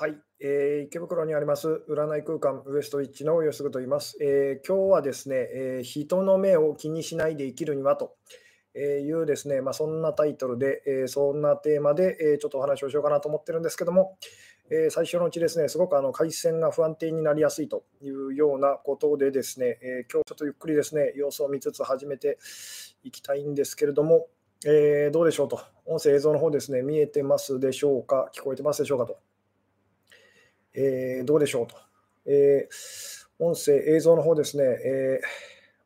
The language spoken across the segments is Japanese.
はい、えー、池袋にあります占い空間ウエストウィッチの吉嗣と言います、えー、今日はですね、えー、人の目を気にしないで生きるにはというですね、まあ、そんなタイトルで、えー、そんなテーマで、えー、ちょっとお話をしようかなと思ってるんですけども、えー、最初のうちですね、すごくあの回線が不安定になりやすいというようなことでですね、え今日ちょっとゆっくりですね、様子を見つつ始めていきたいんですけれども、えどうでしょうと、音声映像の方ですね、見えてますでしょうか、聞こえてますでしょうかと。えー、どうでしょうと。えー、音声、映像の方ですね、えー、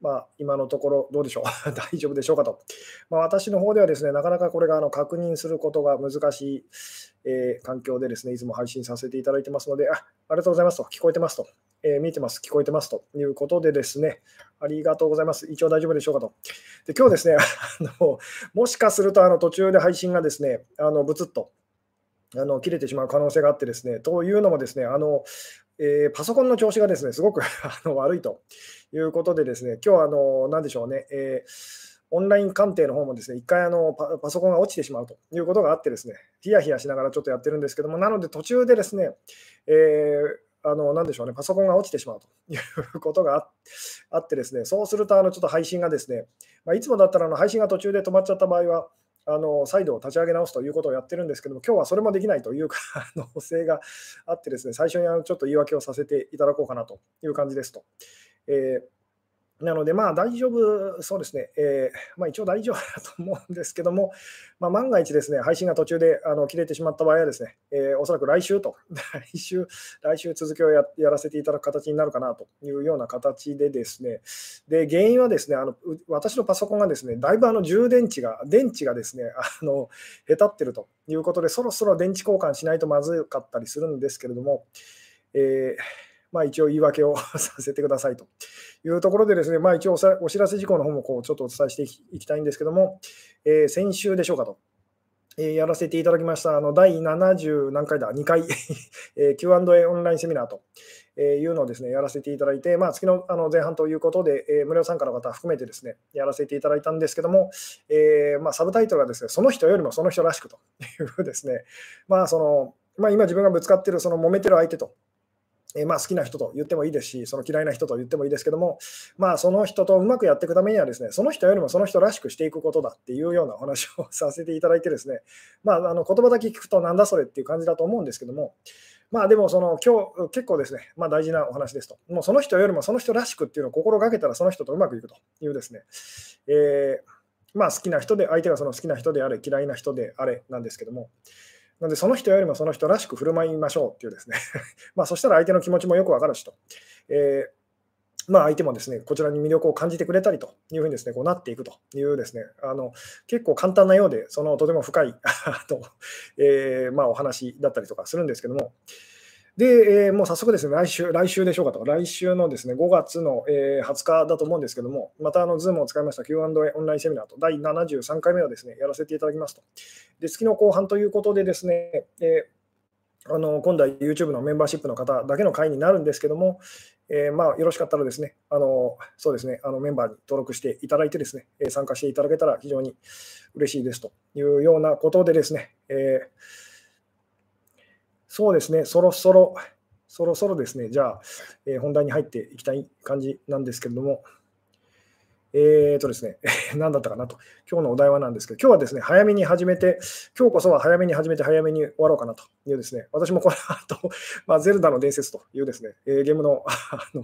まあ、今のところどうでしょう、大丈夫でしょうかと。まあ、私の方ではですね、なかなかこれがあの確認することが難しい、え、環境でですね、いつも配信させていただいてますので、あありがとうございますと、聞こえてますと、えー、見てます、聞こえてますということでですね、ありがとうございます。一応大丈夫でしょうかと。で今日ですね、あのもしかするとあの途中で配信がですね、あのブツッとあの切れてしまう可能性があってですね、というのもですね、あのえー、パソコンの調子がですね、すごく あの悪いということでですね、今日はあの、何でしょうね、えー、オンライン鑑定の方もですね、一回あのパパソコンが落ちてしまうということがあってですね、ヒヤヒヤしながらちょっとやってるんですけども、なので途中でですね、えーあの、なでしょうね、パソコンが落ちてしまうということがあってですね、そうすると、あの、ちょっと配信がですね、まあ、いつもだったら、あの、配信が途中で止まっちゃった場合は、あの再度立ち上げ直すということをやってるんですけども、今日はそれもできないという可能性があってですね、最初にあのちょっと言い訳をさせていただこうかなという感じですと。えーなので、まあ大丈夫そうですね、えー、まあ、一応大丈夫だと思うんですけども、まあ、万が一ですね、配信が途中であの切れてしまった場合はですね、えー、おそらく来週と、来週、来週続きをやらせていただく形になるかなというような形でですね、で原因はですね、あの私のパソコンがですね、だいぶあの充電池が、電池がですね、あのへたってるということで、そろそろ電池交換しないとまずかったりするんですけれども、えーまあ、一応言い訳をさせてくださいというところでですね、まあ、一応お知らせ事項の方もこうちょっとお伝えしていきたいんですけども、えー、先週でしょうかと。えー、やらせていただきました、あの第70何回だ、2回、えー、Q&A オンラインセミナーとえいうのをですね、やらせていただいて、まあ、月のあの前半ということで、えー、無料参加の方含めてですね、やらせていただいたんですけども、えーまあ、サブタイトルがですね、その人よりもその人らしくというですね、まあそのまあ、今自分がぶつかっている、その揉めてる相手とえまあ、好きな人と言ってもいいですし、その嫌いな人と言ってもいいですけども、まあ、その人とうまくやっていくためにはですね、その人よりもその人らしくしていくことだっていうようなお話をさせていただいてですね、まあ、あの言葉だけ聞くとなんだそれっていう感じだと思うんですけども、まあでもその今日結構ですね、まあ、大事なお話ですと。もうその人よりもその人らしくっていうのを心がけたらその人とうまくいくというですね、えー、まあ好きな人で、相手がその好きな人であれ、嫌いな人であれなんですけども、なので、その人よりもその人らしく振る舞いましょうっていうですね。まあそしたら相手の気持ちもよくわかるしと。えーまあ、相手もですね、こちらに魅力を感じてくれたりというふうにですね、こうなっていくというですね、あの結構簡単なようで、そのとても深い と、えー、まあ、お話だったりとかするんですけども、で、えー、もう早速ですね、来週、来週でしょうかと、来週のですね、5月の、えー、20日だと思うんですけども、またあの Zoom を使いました Q&A オンラインセミナーと第73回目をですね、やらせていただきますと。で、月の後半ということでですね、えー、あの今度は YouTube のメンバーシップの方だけの会になるんですけども、えー、まあ、よろしかったらですね、あのそうですねあのメンバーに登録していただいてですね、参加していただけたら非常に嬉しいですというようなことでですね、えーそうですね、そろそろ、そろそろですね、じゃあ、えー、本題に入っていきたい感じなんですけれども、えーとですね、何だったかなと、今日のお題はなんですけど、今日はですね、早めに始めて、今日こそは早めに始めて、早めに終わろうかなというですね、私もこの後、まあ、ゼルダの伝説というですね、えー、ゲームの あの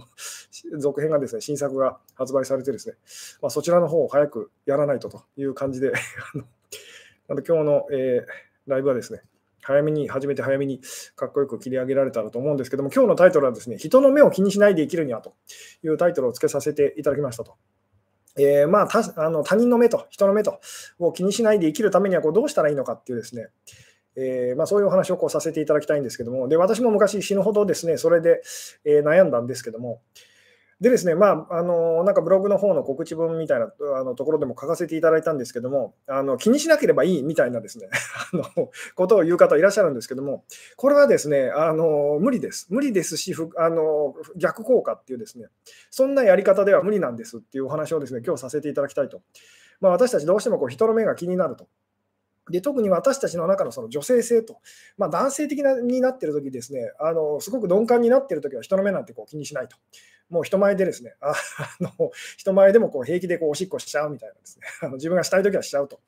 続編がですね、新作が発売されてですね、まあ、そちらの方を早くやらないとという感じで、あの今日の、えー、ライブはですね、早めに始めて早めにかっこよく切り上げられたらと思うんですけども、今日のタイトルはですね、人の目を気にしないで生きるにはというタイトルを付けさせていただきましたと。えー、まあ他あの他人の目と人の目とを気にしないで生きるためにはこうどうしたらいいのかっていうですね、えー、まあ、そういうお話をこうさせていただきたいんですけども、で私も昔死ぬほどですね、それで、えー、悩んだんですけども、でですね、まあ、あのなんかブログの方の告知文みたいなあのところでも書かせていただいたんですけども、あの気にしなければいいみたいなですね あのことを言う方いらっしゃるんですけども、これはですね、あの無理です。無理ですしあの、逆効果っていうですね、そんなやり方では無理なんですっていうお話をですね、今日させていただきたいと。まあ、私たちどうしてもこう人の目が気になると。で特に私たちの中のその女性性と、まあ、男性的なになっている時ですねあの、すごく鈍感になっている時は人の目なんてこう気にしないと。もう人前でですね、あ の人前でもこう平気でこうおしっこしちゃうみたいなですね、あの自分がしたい時はしちゃうと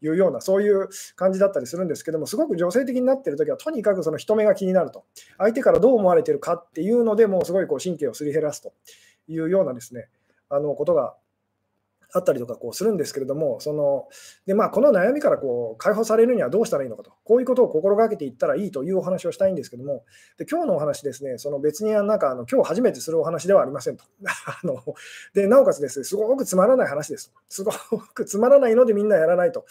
いうような、そういう感じだったりするんですけども、すごく女性的になっている時は、とにかくその人目が気になると、相手からどう思われてるかっていうので、もうすごいこう神経をすり減らすというようなですね、あのことがあったりとかこうするんですけれども、そのでまあ、この悩みからこう解放されるにはどうしたらいいのかと、こういうことを心がけていったらいいというお話をしたいんですけども、で今日のお話ですね、その別になんかあの今日初めてするお話ではありませんと。あのでなおかつですね、すごくつまらない話ですと。すごくつまらないのでみんなやらないと。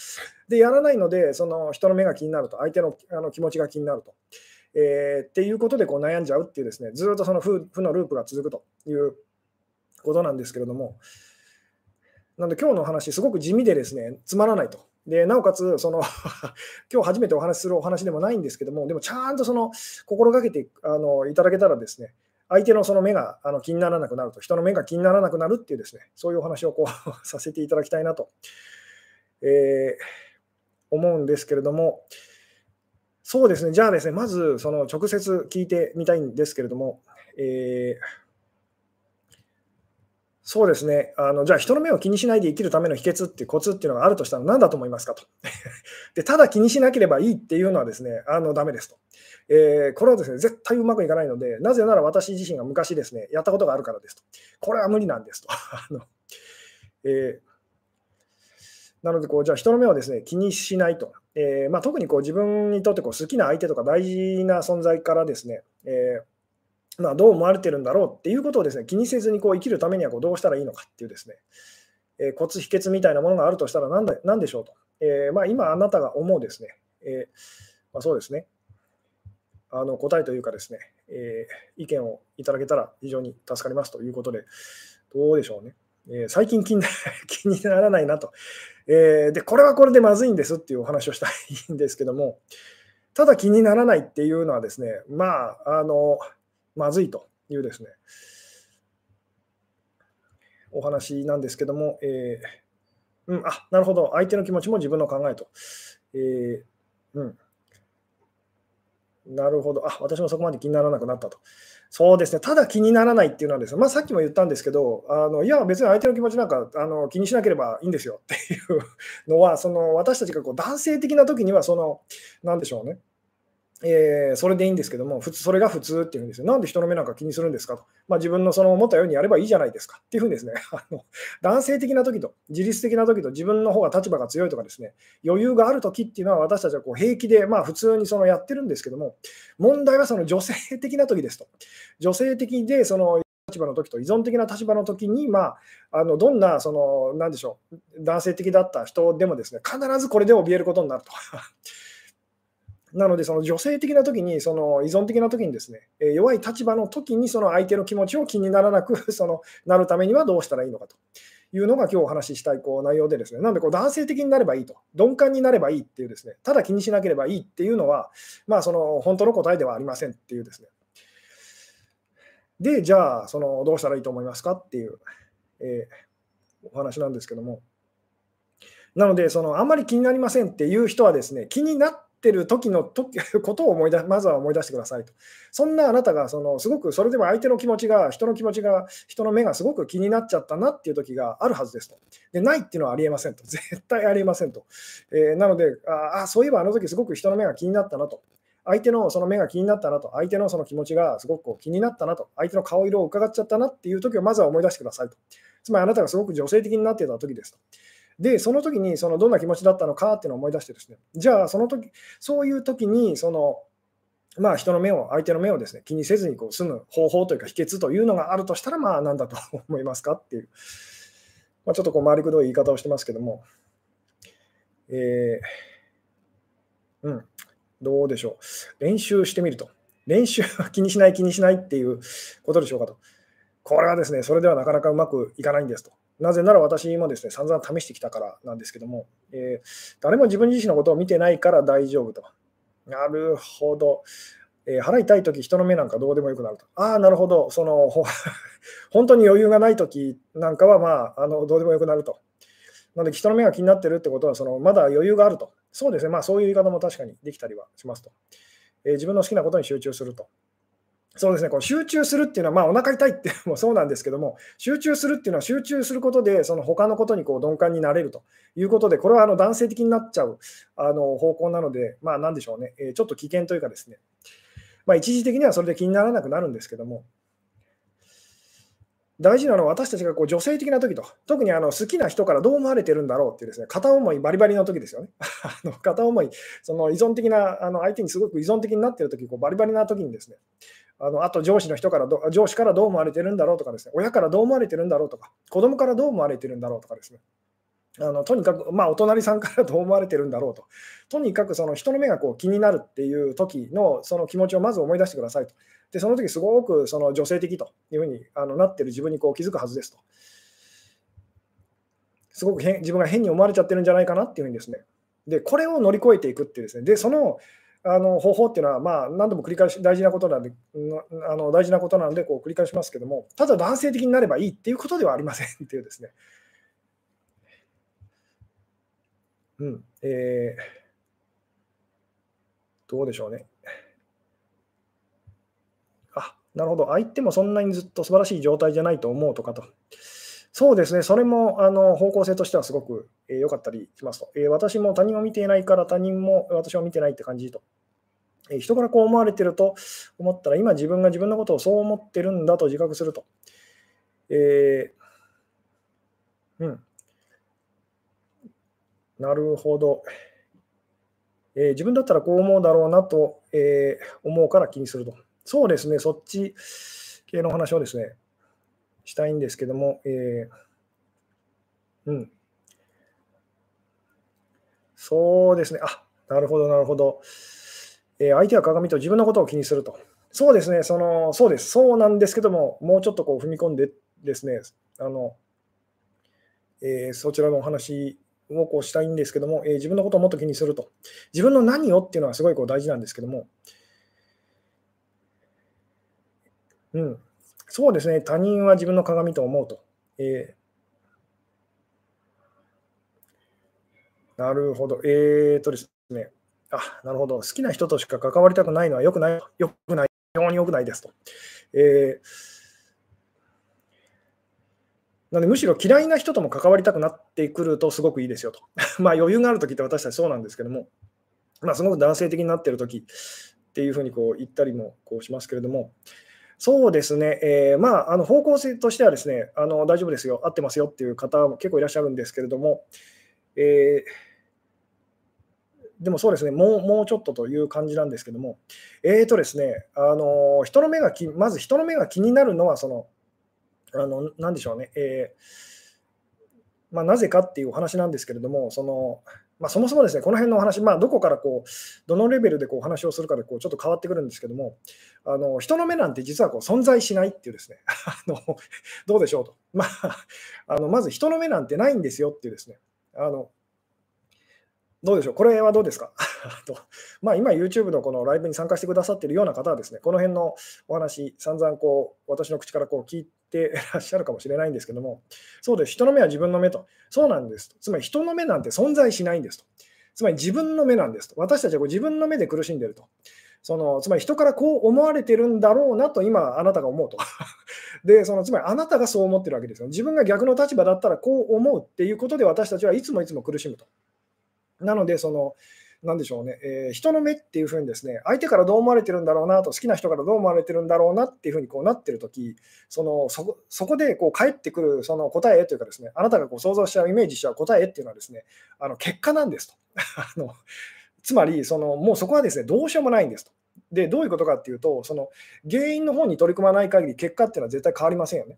で、やらないので、その人の目が気になると、相手のあの気持ちが気になると。えー、っていうことでこう悩んじゃうっていうですね、ずっとその負負のループが続くということなんですけれども、なので今日の話、すごく地味でですね、つまらないと。でなおかつ、その 今日初めてお話しするお話でもないんですけども、でもちゃんとその心がけてあのいただけたらですね、相手のその目があの気にならなくなると、人の目が気にならなくなるっていうですね、そういうお話をこう させていただきたいなと、えー、思うんですけれども、そうですね、じゃあですね、まずその直接聞いてみたいんですけれども、えーそうですね。あのじゃあ、人の目を気にしないで生きるための秘訣っていうコツっていうのがあるとしたら何だと思いますかと。でただ気にしなければいいっていうのはですね、あのダメですと。えー、これはですね、絶対うまくいかないので、なぜなら私自身が昔ですね、やったことがあるからですと。これは無理なんですと。あのえーなのでこう、じゃあ人の目をですね気にしないと、えーまあ、特にこう自分にとってこう好きな相手とか大事な存在からですね、えーまあ、どう思われてるんだろうっていうことをですね気にせずにこう生きるためにはこうどうしたらいいのかっていうですね、えー、コツ秘訣みたいなものがあるとしたら何だ何でしょうと、えー、まあ、今あなたが思うですね、え、まあ、そうですね。あの答えというかですね、え意見をいただけたら非常に助かりますということでどうでしょうね、え最近気に 気にならないなと、えでこれはこれでまずいんですっていうお話をしたいんですけどもただ気にならないっていうのはですねまああのまずいというですね、お話なんですけども、えー、うん、あ、なるほど、相手の気持ちも自分の考えと。えー、うん。なるほど。あ、私もそこまで気にならなくなったと。そうですね。ただ気にならないっていうのはですね、まあ、さっきも言ったんですけど、あのいや、別に相手の気持ちなんかあの気にしなければいいんですよっていうのは、その私たちがこう男性的な時には、その、なんでしょうね。えー、それでいいんですけども、普通それが普通っていうんですよ。なんで人の目なんか気にするんですかと。まあ、自分のその思ったようにやればいいじゃないですかっていうふうにですね、あの男性的な時と、自律的な時と、自分の方が立場が強いとかですね、余裕がある時っていうのは私たちはこう平気で、まあ、普通にそのやってるんですけども、問題はその女性的な時ですと。女性的でその立場の時と依存的な立場の時に、まあ、あのどんなその、なんでしょう、男性的だった人でもですね、必ずこれで怯えることになると。なので、その女性的な時に、その依存的な時にですね、え弱い立場の時にその相手の気持ちを気にならなく そのなるためにはどうしたらいいのかというのが今日お話ししたいこう内容でですね、なのでこう男性的になればいいと、鈍感になればいいっていうですね、ただ気にしなければいいっていうのは、まあその本当の答えではありませんっていうですね。で、じゃあ、そのどうしたらいいと思いますかっていう、えー、お話なんですけども。なので、そのあんまり気になりませんっていう人はですね、気になってってる時の時 ことを思い出まずは思い出してくださいと。そんなあなたがそのすごくそれでも相手の気持ちが、人の気持ちが、人の目がすごく気になっちゃったなっていう時があるはずですと。でないっていうのはありえませんと。絶対ありえませんと。えー、なのでああ、そういえばあの時すごく人の目が気になったなと。相手のその目が気になったなと、相手のその気持ちがすごくこう気になったなと、相手の顔色を伺っちゃったなっていう時をまずは思い出してくださいと。つまりあなたがすごく女性的になっていた時ですと。で、その時にそのどんな気持ちだったのかっていうのを思い出してですね、じゃあその時、そういう時にその、まあ、人の目を、相手の目をですね気にせずにこう済む方法というか秘訣というのがあるとしたら、まあ、何だと 思いますかっていう、まあ、ちょっとこう回りくどい言い方をしてますけども、えー、うん、どうでしょう。練習してみると。練習は気にしない、気にしないっていうことでしょうかと。これはですね、それではなかなかうまくいかないんですと。なぜなら私もですね、散々試してきたからなんですけども、えー、誰も自分自身のことを見てないから大丈夫と。なるほど。えー、腹痛いとき、人の目なんかどうでもよくなると。ああ、なるほど。その、本当に余裕がないときなんかは、まあ、あのどうでもよくなると。なので、人の目が気になってるってことは、そのまだ余裕があるとそうですね、まあ、そういう言い方も確かにできたりはしますと。えー、自分の好きなことに集中すると。そうですね、この集中するっていうのは、まあ、お腹痛いってもそうなんですけども、集中するっていうのは、集中することで、その他のことにこう鈍感になれるということで、これはあの男性的になっちゃうあの方向なので、まあ、なんでしょうね、えー、ちょっと危険というかですね、まあ、一時的にはそれで気にならなくなるんですけども、大事なのは私たちがこう女性的な時と、特にあの好きな人からどう思われてるんだろうっていうですね、片思いバリバリの時ですよね。あの片思い、その依存的な、あの相手にすごく依存的になっている時、こうバリバリな時にですね、あのあと上司の人からど、上司からどう思われてるんだろうとかですね、親からどう思われてるんだろうとか、子供からどう思われてるんだろうとかですね、あのとにかく、まあ、お隣さんからどう思われてるんだろうと、とにかくその人の目がこう気になるっていう時のその気持ちをまず思い出してくださいと。で、その時すごくその女性的というふうにあのなってる自分にこう気づくはずですと。すごく変自分が変に思われちゃってるんじゃないかなっていうふうにですね。で、これを乗り越えていくっていうですね。で、そのあの方法っていうのは、まあ、何度も繰り返し大事なことなんで、あの大事なことなんでこう繰り返しますけども、ただ男性的になればいいっていうことではありませんっていうですね。うん、えー、どうでしょうね。あ、なるほど。相手もそんなにずっと素晴らしい状態じゃないと思うとかと。そうですね、それもあの方向性としてはすごく良、えー、かったりしますと、えー、私も他人を見ていないから他人も私を見てないって感じと。えー、人からこう思われてると思ったら、今自分が自分のことをそう思ってるんだと自覚すると。えー、うん。なるほど。えー、自分だったらこう思うだろうなと、えー、思うから気にすると。そうですね、そっち系の話をですね、したいんですけども、えー、うん。そうですね。あ、なるほど、なるほど。えー、相手は鏡と自分のことを気にすると。そうですね、その、そうです。そうなんですけども、もうちょっとこう踏み込んでですね、あの、えー、そちらのお話をこうしたいんですけども、えー、自分のことをもっと気にすると。自分の何をっていうのはすごいこう大事なんですけども、うん、そうですね、他人は自分の鏡と思うと。えー、なるほど。えーとですね、あ、なるほど。好きな人としか関わりたくないのは良くない、良くない、非常に良くないですと。えー、なので、むしろ嫌いな人とも関わりたくなってくるとすごくいいですよと。まあ余裕があるときって私たちそうなんですけども、まあ、すごく男性的になっているときっていうふうにこう言ったりもこうしますけれども、そうですね、えー、まあ、あの方向性としてはですねあの大丈夫ですよ、合ってますよ。っていう方も結構いらっしゃるんですけれども、えー、でもそうですね。もう、もうちょっとという感じなんですけども、えーとですね、あの人の目がまず人の目が気になるのはその、あのなんでしょうね、えー、まあ、なぜかっていうお話なんですけれども、そのまあ、そもそもですね、この辺のお話、まあ、どこからこう、どのレベルでこうお話をするかでこうちょっと変わってくるんですけども、あの人の目なんて実はこう存在しないっていうですね、あのどうでしょうと。まあ、あのまず人の目なんてないんですよっていうですね、あのどうでしょう、これはどうですか？と、まあ、今、YouTube のこのライブに参加してくださっているような方はですね、この辺のお話、散々こう私の口からこう聞いてらっしゃるかもしれないんですけども、そうです、人の目は自分の目と、そうなんです。つまり人の目なんて存在しないんですと。つまり自分の目なんですと。私たちはこう自分の目で苦しんでいると。そのつまり人からこう思われてるんだろうなと今あなたが思うと。で、そのつまりあなたがそう思ってるわけですよ。自分が逆の立場だったらこう思うっていうことで私たちはいつもいつも苦しむと。なので、その、なでしょうね、えー、人の目っていうふうにですね、相手からどう思われてるんだろうなと、好きな人からどう思われてるんだろうなっていうふうにこうなってるとき、そのそそこでこう返ってくるその答えというかですね、あなたがこう想像しちゃう、イメージしちゃう答えっていうのはですね、あの結果なんですと。あのつまりその、もうそこはですね、どうしようもないんですと。で、どういうことかっていうと、その原因の方に取り組まない限り、結果っていうのは絶対変わりませんよね。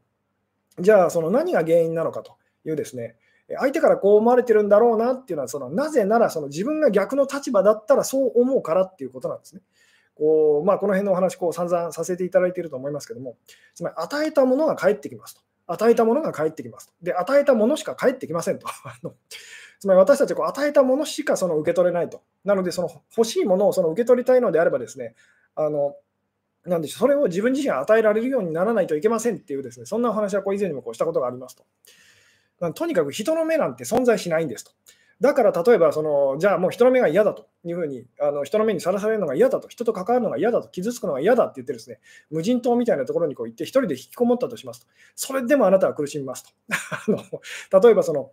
じゃあ、その何が原因なのかというですね、相手からこう思われてるんだろうなっていうのはそのなぜならその自分が逆の立場だったらそう思うからっていうことなんですね。こうまあ、この辺のお話こう散々させていただいていると思いますけどもつまり与えたものが返ってきますと与えたものが返ってきますとで与えたものしか返ってきませんとつまり私たちはこう与えたものしかその受け取れないとなのでその欲しいものをその受け取りたいのであればですねあのなんでしょうそれを自分自身が与えられるようにならないといけませんっていうですねそんなお話はこう以前にもこうしたことがありますと。とにかく人の目なんて存在しないんですと。だから例えばその、じゃあもう人の目が嫌だというふうに、あの人の目にさらされるのが嫌だと、人と関わるのが嫌だと、傷つくのが嫌だって言ってですね、無人島みたいなところにこう行って、一人で引きこもったとしますと。それでもあなたは苦しみますと。あの例えばその、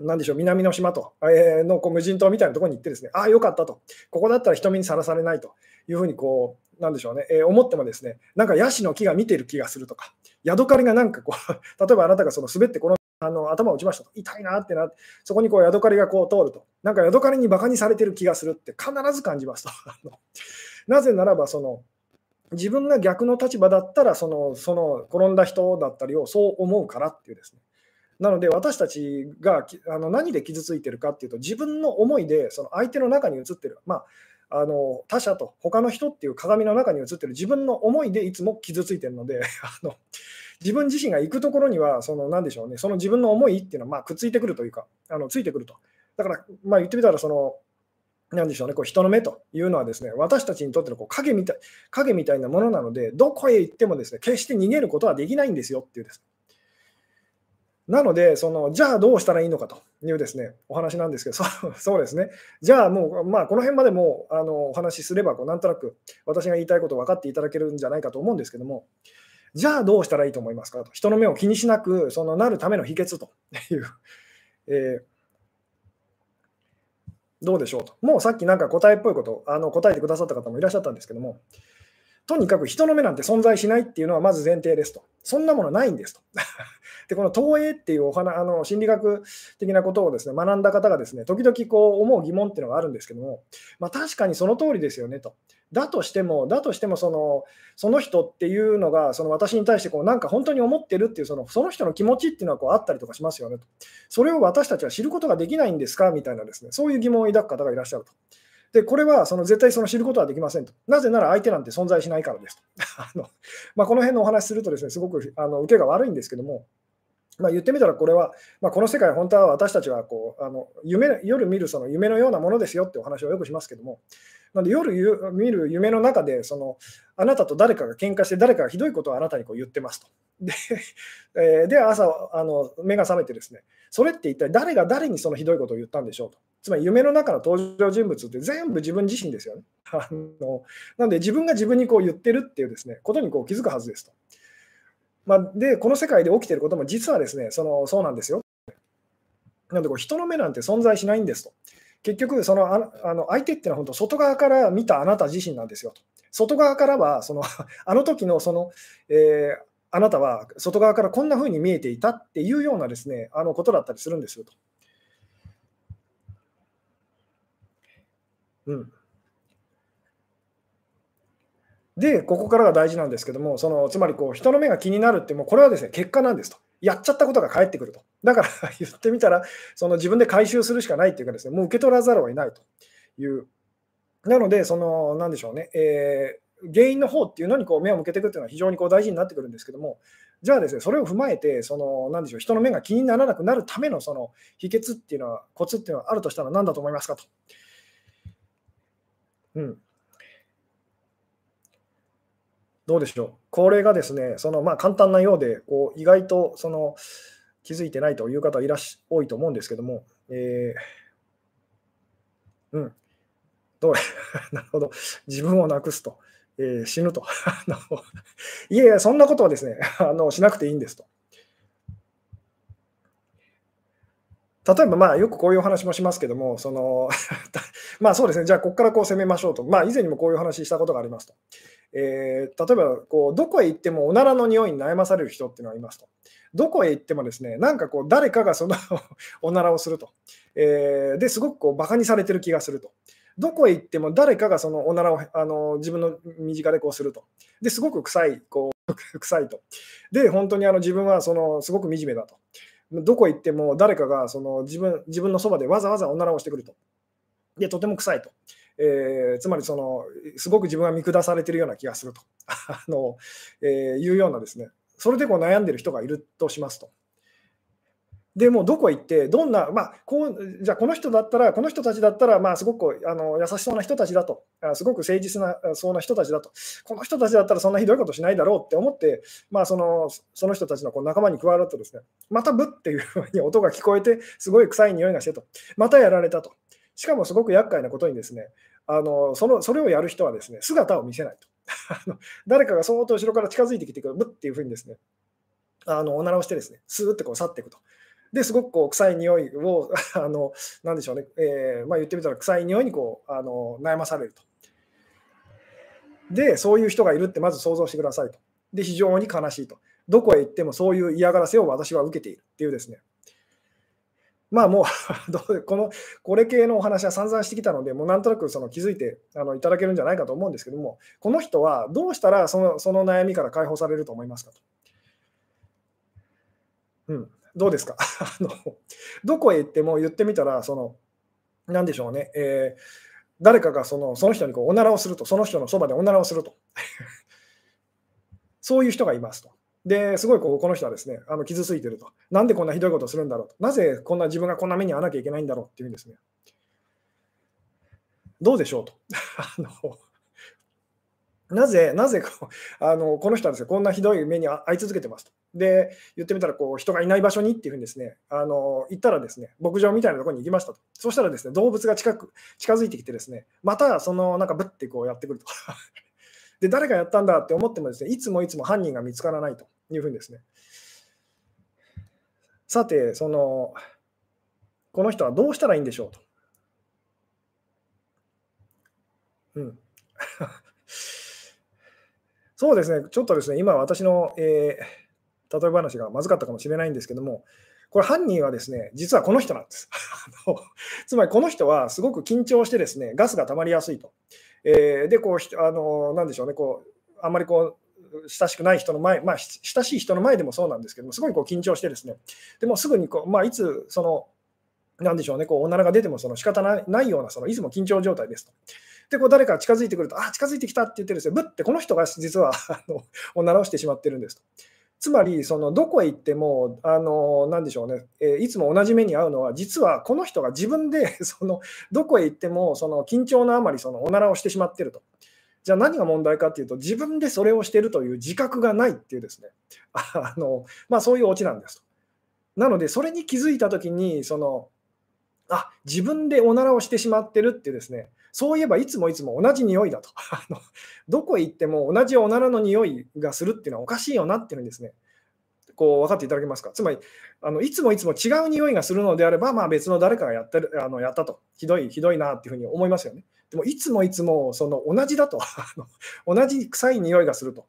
なんでしょう、南の島と、えー、のこう無人島みたいなところに行ってですね、ああ、よかったと、ここだったら人目にさらされないと。いうふうにこう、なんでしょうね、えー、思ってもですね、なんかヤシの木が見てる気がするとか、ヤドカリがなんかこう、例えばあなたがその滑ってこのあの頭を打ちましたと、痛いなってなって、そこにこうヤドカリがこう通ると、なんかヤドカリにバカにされてる気がするって必ず感じますと。なぜならば、その自分が逆の立場だったらその、その転んだ人だったりをそう思うからっていうですね。なので私たちがあの何で傷ついてるかっていうと、自分の思いでその相手の中に映ってる、まあ、あの他者と他の人っていう鏡の中に映ってる自分の思いでいつも傷ついてるので、あの自分自身が行くところには、その何でしょうね、その自分の思いっていうのはまあくっついてくるというか、あのついてくると。だから、まあ、言ってみたら、その、なでしょうね、こう人の目というのはですね、私たちにとってのこう影みたい影みたいなものなので、どこへ行ってもですね、決して逃げることはできないんですよっていうです。なので、そのじゃあどうしたらいいのかというですねお話なんですけど、そうそうですね、じゃあもう、まあ、この辺までもあのお話しすればこう、なんとなく私が言いたいこと分かっていただけるんじゃないかと思うんですけども、じゃあどうしたらいいと思いますかと。人の目を気にしなくそのなるための秘訣と いう、えー、どうでしょうと。もうさっきなんか答えっぽいことあの答えてくださった方もいらっしゃったんですけども、とにかく人の目なんて存在しないっていうのはまず前提ですと。そんなものないんですと。で、この投影っていうお話あの心理学的なことをですね学んだ方がですね、時々こう思う疑問っていうのがあるんですけども、まあ、確かにその通りですよねと。だとしても、だとしてもその、その人っていうのが、その私に対してこうなんか本当に思ってるっていうその、その人の気持ちっていうのはこうあったりとかしますよねと。それを私たちは知ることができないんですかみたいなですね、そういう疑問を抱く方がいらっしゃると。で、これはその絶対その知ることはできませんと。なぜなら相手なんて存在しないからですと。あのまあ、この辺のお話するとですね、すごくあの受けが悪いんですけども、まあ、言ってみたらこれは、まあ、この世界、本当は私たちはこうあの夢夜見るその夢のようなものですよってお話をよくしますけども、なので夜見る夢の中でその、あなたと誰かが喧嘩して、誰かがひどいことをあなたにこう言ってますと。で、えー、で朝あの、目が覚めてですね、それって一体誰が誰にそのひどいことを言ったんでしょうと。つまり夢の中の登場人物って全部自分自身ですよね。あのなので自分が自分にこう言ってるっていうですねことにこう気づくはずですと。まあ、で、この世界で起きてることも実はですね、そのそうなんですよ。なのでこう人の目なんて存在しないんですと。結局、そのああの相手っていうのは本当外側から見たあなた自身なんですよと。外側からはその あの時のその、えー、あなたは外側からこんな風に見えていたっていうようなですねあのことだったりするんですよと。うん、で、ここからが大事なんですけども、そのつまりこう人の目が気になるって、もうこれはですね結果なんですと。やっちゃったことが返ってくると。だから 言ってみたら、その自分で回収するしかないっていうかですね、もう受け取らざるを得ないという。なので、その、なんでしょうね、えー、原因の方っていうのにこう目を向けていくっていうのは非常にこう大事になってくるんですけども、じゃあですね、それを踏まえて、その、なんでしょう、人の目が気にならなくなるためのその秘訣っていうのは、コツっていうのはあるとしたら何だと思いますかと。うん。どうでしょう。これがですね、そのまあ簡単なようで、こう意外とその気づいてないという方いらっしゃ多いと思うんですけども、えー、うん、どう なるほど、自分をなくすと、えー、死ぬと いえいえ、そんなことはですねあのしなくていいんですと。例えば、まあ、よくこういうお話もしますけども、その まあそうですね、じゃあ、ここからこう攻めましょうと、まあ、以前にもこういう話したことがありますと。えー、例えばこう、どこへ行ってもおならの匂いに悩まされる人っていうのがいますと。どこへ行ってもですね、なんかこう、誰かがその おならをすると。えー、ですごくこう、バカにされてる気がすると。どこへ行っても誰かがそのおならをあの自分の身近でこうすると。ですごく臭い、こう臭いと。で、本当にあの自分はそのすごく惨めだと。どこ行っても誰かがその自分自分のそばでわざわざおならをしてくると。で、とても臭いと。えー、つまりその、すごく自分が見下されているような気がすると あの、えー、いうようなですね、それでこう悩んでる人がいるとしますと。でもどこ行って、どんな、まあ、こうじゃあこの人だったら、この人たちだったら、まあ、すごくあの優しそうな人たちだと、すごく誠実なそうな人たちだと、この人たちだったらそんなひどいことしないだろうって思って、まあ、そのその人たちのこう仲間に加わるとですね、またブッっていうふうに音が聞こえて、すごい臭い匂いがしてと、またやられたと。しかもすごく厄介なことにですね、あのそのそれをやる人はですね姿を見せないと。誰かがそーっと後ろから近づいてきてくる、ブッっていうふうにですね、あのおならをしてですね、スーってこう去っていくと。ですごくこう臭い匂いを、あのなんでしょうね、えー、まあ、言ってみたら臭い匂いにこうあの悩まされると。で、そういう人がいるってまず想像してくださいと。で、非常に悲しいと。どこへ行ってもそういう嫌がらせを私は受けているっていうですね。まあもう この、これ系のお話は散々してきたので、もうなんとなくその気づいてあのいただけるんじゃないかと思うんですけども、この人はどうしたらそのその悩みから解放されると思いますかと。うん、どうですか？あのどこへ行っても言ってみたら、その、なんでしょうね、えー、誰かがそのその人にこうおならをすると、その人のそばでおならをすると。そういう人がいますと。で、すごいこうこの人はですね、あの傷ついてると。なんでこんなひどいことするんだろうと。なぜこんな自分がこんな目に遭わなきゃいけないんだろうっていうんですね。どうでしょうと。あのなぜ、なぜこ あのこの人はですね、こんなひどい目に遭い続けてますと。で、言ってみたらこう人がいない場所にっていうふうにですね、あの行ったらですね、牧場みたいなところに行きましたと。そしたらですね、動物が近く近づいてきてですね、またそのなんかぶってこうやってくると。で、誰がやったんだって思ってもですね、いつもいつも犯人が見つからないというふうにですね。さて、その、この人はどうしたらいいんでしょうと。うん。そうですね、ちょっとですね、今私の、えー、例え話がまずかったかもしれないんですけども、これ犯人はですね、実はこの人なんです。つまりこの人はすごく緊張してですね、ガスが溜まりやすいと。えー、で、こう、あの、なんでしょうね、こう、あんまりこう、親しくない人の前、まあ、親しい人の前でもそうなんですけども、すごいこう緊張してですね、でもすぐにこう、まあ、いつ、その、なんでしょうね、こうおならが出てもその仕方ないような、そのいつも緊張状態ですと。で、こう誰か近づいてくると、あ、近づいてきたって言ってるんですね、ぶってこの人が実は あのおならをしてしまってるんですと。つまり、そのどこへ行っても、あのなでしょうね、え、いつも同じ目に遭うのは、実はこの人が自分で そのどこへ行ってもその緊張のあまりそのおならをしてしまってると。じゃあ何が問題かっていうと、自分でそれをしてるという自覚がないっていうですね、あのまあ、そういうオチなんですと。なので、それに気づいたときに、そのあ自分でおならをしてしまってるってですね、そういえばいつもいつも同じ匂いだと。あのどこへ行っても同じおならの匂いがするっていうのはおかしいよなっていうふうにですね、こう分かっていただけますか？つまり、あのいつもいつも違う匂いがするのであれば、まあ、別の誰かがやってるあのやったと、ひどい、ひどいなっていうふうに思いますよね。でも、いつもいつもその同じだと 同じ臭い匂いがすると。っ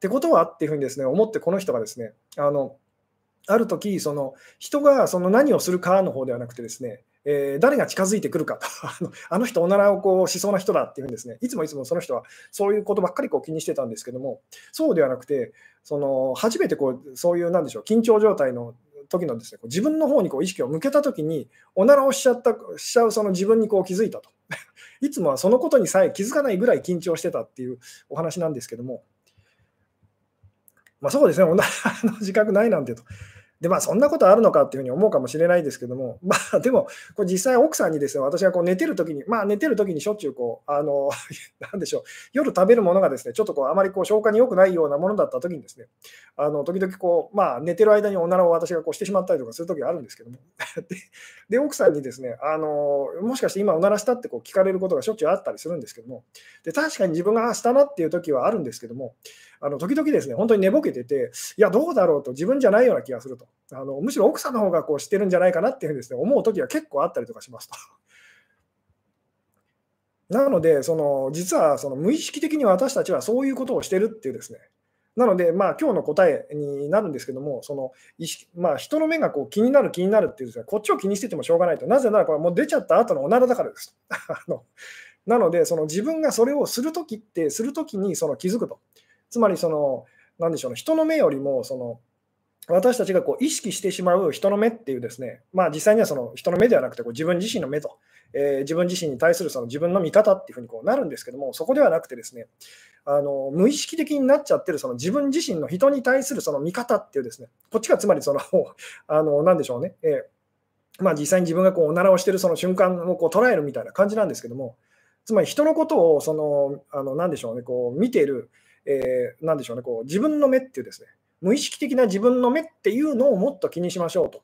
てことは？っていうふうにですね、思って、この人がですね、あのある時その人がその何をするかの方ではなくてですね、えー、誰が近づいてくるかと あの人、おならをこうしそうな人だっていうんですね、いつもいつもその人はそういうことばっかりこう気にしてたんですけども、そうではなくて、その初めてこうそういう、なんでしょう、緊張状態の時のですね、自分の方にこう意識を向けた時に、おならをしちゃったしちゃうその自分にこう気づいたと。いつもはそのことにさえ気づかないぐらい緊張してたっていうお話なんですけども、まあ、そうですね、おならの自覚ないなんてと。で、まあ、そんなことあるのかっていうふうに思うかもしれないですけども、まあ、でも、これ実際奥さんにですね、私がこう寝てるときに、まあ、寝てるときにしょっちゅうこう、あの、なんでしょう、夜食べるものがですね、ちょっとこう、あまりこう消化に良くないようなものだったときにですね、あの、時々こう、まあ、寝てる間におならを私がこうしてしまったりとかするときがあるんですけども、でで、奥さんにですね、あの、もしかして今おならしたってこう聞かれることがしょっちゅうあったりするんですけども、で、確かに自分がしたなっていうときはあるんですけども、あの時々ですね、本当に寝ぼけてて、いや、どうだろうと、自分じゃないような気がすると。あのむしろ奥さんの方がこうしてるんじゃないかなっていうふうにです、ね、思う時は結構あったりとかしますと。なので、その実はその無意識的に私たちはそういうことをしてるっていうですね、なので、まあ今日の答えになるんですけども、その意識まあ、人の目がこう気になる、気になるっていうですね、こっちを気にしててもしょうがないと、なぜならこれもう出ちゃった後のおならだからです。あのなので、その自分がそれをするときって、するときにその気づくと。つまりその、なんでしょうね、人の目よりもその私たちがこう意識してしまう人の目っていうですね、まあ、実際にはその人の目ではなくてこう自分自身の目とえー、自分自身に対するその自分の見方っていうふうにこうなるんですけども、そこではなくてですね、あの無意識的になっちゃってるその自分自身の人に対するその見方っていうですね、こっちがつまりその、あのなんでしょうね、えー、まあ、実際に自分がこうおならをしてるその瞬間をこう捉えるみたいな感じなんですけども、つまり人のことをその、あのなんでしょうね、こう見ている、えー、でしょうね、こう自分の目っていうですね、無意識的な自分の目っていうのをもっと気にしましょうと。っ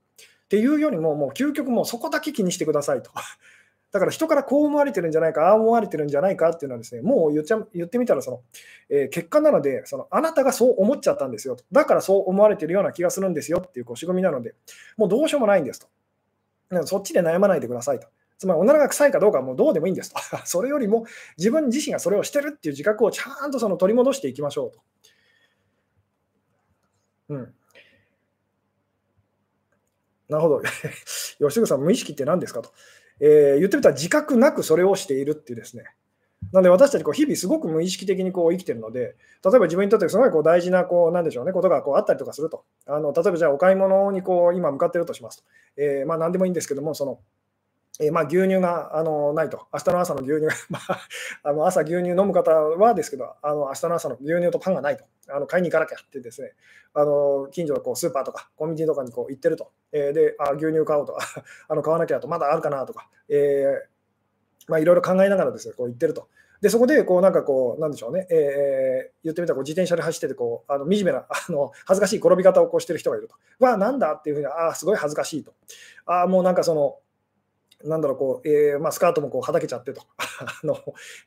ていうよりも、もう究極もうそこだけ気にしてくださいと。だから人からこう思われてるんじゃないか、ああ思われてるんじゃないかっていうのはですね、もう言っちゃ言ってみたらその、えー、結果なのでその、あなたがそう思っちゃったんですよと。だからそう思われてるような気がするんですよっていうこう仕組みなので、もうどうしようもないんですと。そっちで悩まないでくださいと。つまり、おならが臭いかどうかはもうどうでもいいんですと。それよりも自分自身がそれをしてるっていう自覚をちゃんとその取り戻していきましょうと。うん。なるほど。吉純さん、無意識って何ですかと。えー、言ってみたら自覚なくそれをしているっていうですね。なので私たちこう日々すごく無意識的にこう生きてるので、例えば自分にとってすごいこう大事なこうなんでしょうねことがこうあったりとかすると。あの例えばじゃあお買い物にこう今向かってるとしますと。えー、まあ何でもいいんですけども、そのえー、まあ、牛乳があのないと、明日の朝の牛乳、まあ、あの朝牛乳飲む方はですけど、あの明日の朝の牛乳とパンがないと、あの買いに行かなきゃってですね、あの近所のこうスーパーとかコンビニとかにこう行ってると、えー、であ牛乳買おうと、あの買わなきゃと、まだあるかなとか、えー、まあ、いろいろ考えながらですね、こう行ってると。で、そこで、こう、なんかこう、なんでしょうね、えー、言ってみたら自転車で走ってて、こう、あの惨めな、あの恥ずかしい転び方をこうしてる人がいると。わあ、なんだっていうふうに、ああ、すごい恥ずかしいと。ああ、もうなんかその、なんだろう、こう、えー、まあ、スカートもこうはだけちゃってと、あの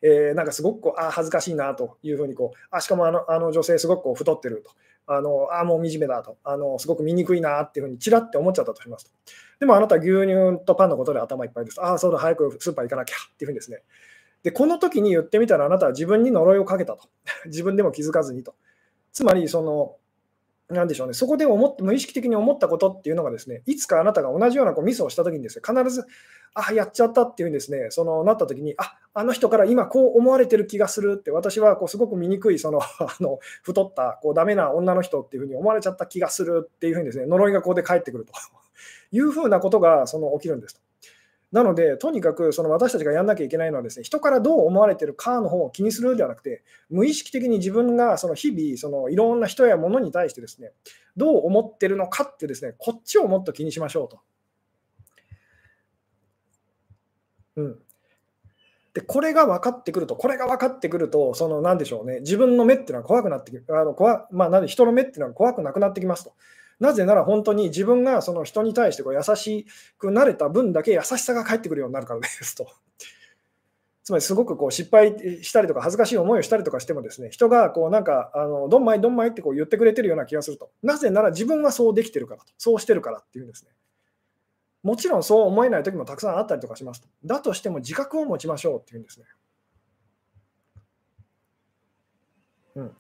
えー、なんかすごくこう、あ恥ずかしいなというふうにこう、あしかもあのあの女性、すごくこう太ってると、あのあもう惨めだとあの、すごく醜いなっていうふうにちらって思っちゃったとしますと。でもあなたは牛乳とパンのことで頭いっぱいです。ああ、そうだ、早くスーパー行かなきゃっていうふうにですね。で、この時に言ってみたら、あなたは自分に呪いをかけたと。自分でも気づかずにと。つまり、その、なんでしょうね、そこで思って無意識的に思ったことっていうのがですね、いつかあなたが同じようなこうミスをしたときにですね、必ず、あ、やっちゃったっていうふうにですね、そのなったときに、あ、あの人から今こう思われてる気がするって、私はこうすごく醜い、その、あの太った、こうダメな女の人っていうふうに思われちゃった気がするっていうふうにですね、呪いがここで返ってくるというふうなことがその起きるんですと。なので、とにかくその私たちがやんなきゃいけないのはですね、人からどう思われてるかの方を気にするのではなくて、無意識的に自分がその日々、そのいろんな人や物に対してですね、どう思ってるのかってですね、こっちをもっと気にしましょうと。うん。で、これが分かってくると、これが分かってくると、その何でしょうね、自分の目っていうのは怖くなってくる、あの怖まあ、なんで人の目っていうのは怖くなくなってきますと。なぜなら本当に自分がその人に対してこう優しくなれた分だけ優しさが返ってくるようになるからですと。つまりすごくこう失敗したりとか恥ずかしい思いをしたりとかしてもですね人がこうなんかあのどんまいどんまいってこう言ってくれてるような気がすると。なぜなら自分はそうできてるからとそうしてるからっていうんですね。もちろんそう思えない時もたくさんあったりとかしますと。だとしても自覚を持ちましょうっていうんですね。うん。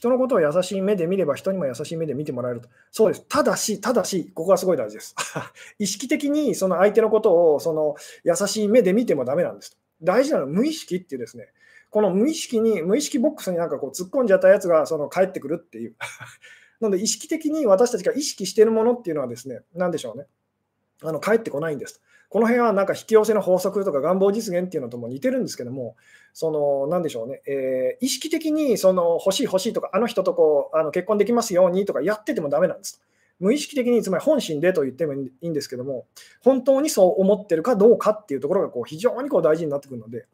人のことを優しい目で見れば人にも優しい目で見てもらえると。そうです。ただし、ただし、ここがすごい大事です。意識的にその相手のことをその優しい目で見てもダメなんです。大事なのは無意識っていうですね、この無意識に、無意識ボックスになんかこう突っ込んじゃったやつがその帰ってくるっていう。なので意識的に私たちが意識しているものっていうのはですね、何でしょうね。あの帰ってこないんです。この辺はなんか引き寄せの法則とか願望実現っていうのとも似てるんですけども、その、なんでしょうね、えー、意識的にその欲しい欲しいとか、あの人とこうあの結婚できますようにとかやっててもダメなんです。無意識的に、つまり本心でと言ってもいいんですけども、本当にそう思ってるかどうかっていうところがこう非常にこう大事になってくるので、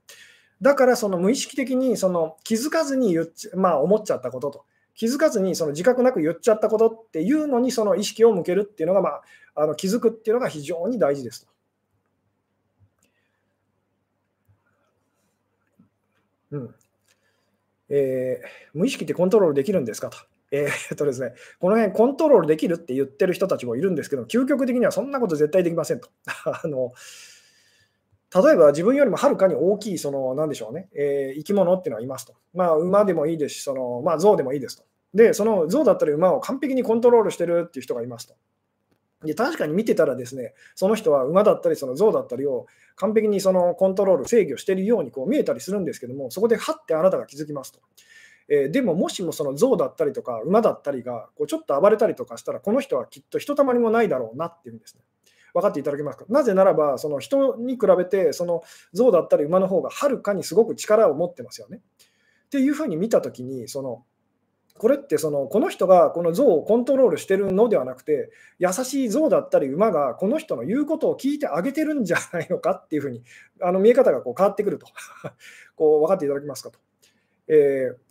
だからその無意識的にその気づかずに言っ、まあ、思っちゃったことと、気づかずにその自覚なく言っちゃったことっていうのにその意識を向けるっていうのが、まあ、あの気づくっていうのが非常に大事ですと。うんえー、無意識ってコントロールできるんですかと。えー、っとですね、この辺コントロールできるって言ってる人たちもいるんですけど、究極的にはそんなこと絶対できませんと。あの例えば自分よりもはるかに大きい、その、なんでしょうね、えー、生き物っていうのはいますと。まあ、馬でもいいですし、その、まあ、象でもいいですと。で、その象だったり馬を完璧にコントロールしてるっていう人がいますと。で確かに見てたらですね、その人は馬だったり、その象だったりを完璧にそのコントロール、制御しているようにこう見えたりするんですけども、そこではってあなたが気づきますと。えー、でも、もしもその象だったりとか馬だったりがこうちょっと暴れたりとかしたら、この人はきっとひとたまりもないだろうなっていうんですね。分かっていただけますか？なぜならば、その人に比べて、その象だったり馬の方がはるかにすごく力を持ってますよね。っていうふうに見たときに、そのこれってそのこの人がこの像をコントロールしてるのではなくて、優しい像だったり馬がこの人の言うことを聞いてあげてるんじゃないのかっていうふうにあの見え方がこう変わってくると こう分かっていただけますかと。えー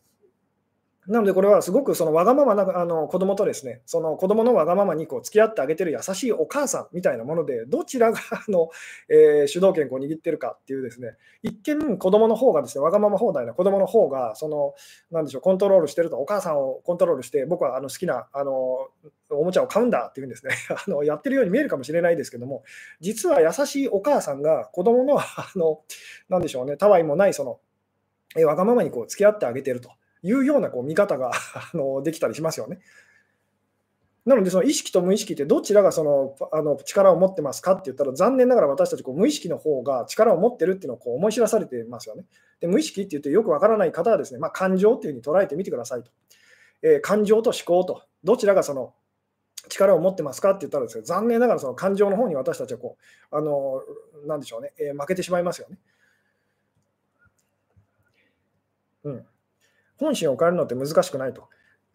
なので、これはすごくそのわがままなあの子供とですね、その子供のわがままにこう付き合ってあげてる優しいお母さんみたいなもので、どちらがあの、えー、主導権を握ってるかっていうですね、一見、子供の方がですね、わがまま放題な子供の方が、その、なんでしょう、コントロールしてると、お母さんをコントロールして、僕はあの好きなあのおもちゃを買うんだっていうんですね あの、やってるように見えるかもしれないですけども、実は優しいお母さんが子供の、あの、なんでしょうね、たわいもないその、えわがままにこう付き合ってあげてると。いうようなこう見方が あのできたりしますよね。なので、その意識と無意識ってどちらがそのあの力を持ってますかって言ったら、残念ながら私たちこう無意識の方が力を持ってるっていうのをこう思い知らされてますよね。で無意識って言ってよくわからない方はですね、まあ、感情っていうふうに捉えてみてくださいと。えー、感情と思考と、どちらがその力を持ってますかって言ったらですね、残念ながらその感情の方に私たちはこう、あのなんでしょうね、え、負けてしまいますよね。うん。本心を変えるのって難しくないと。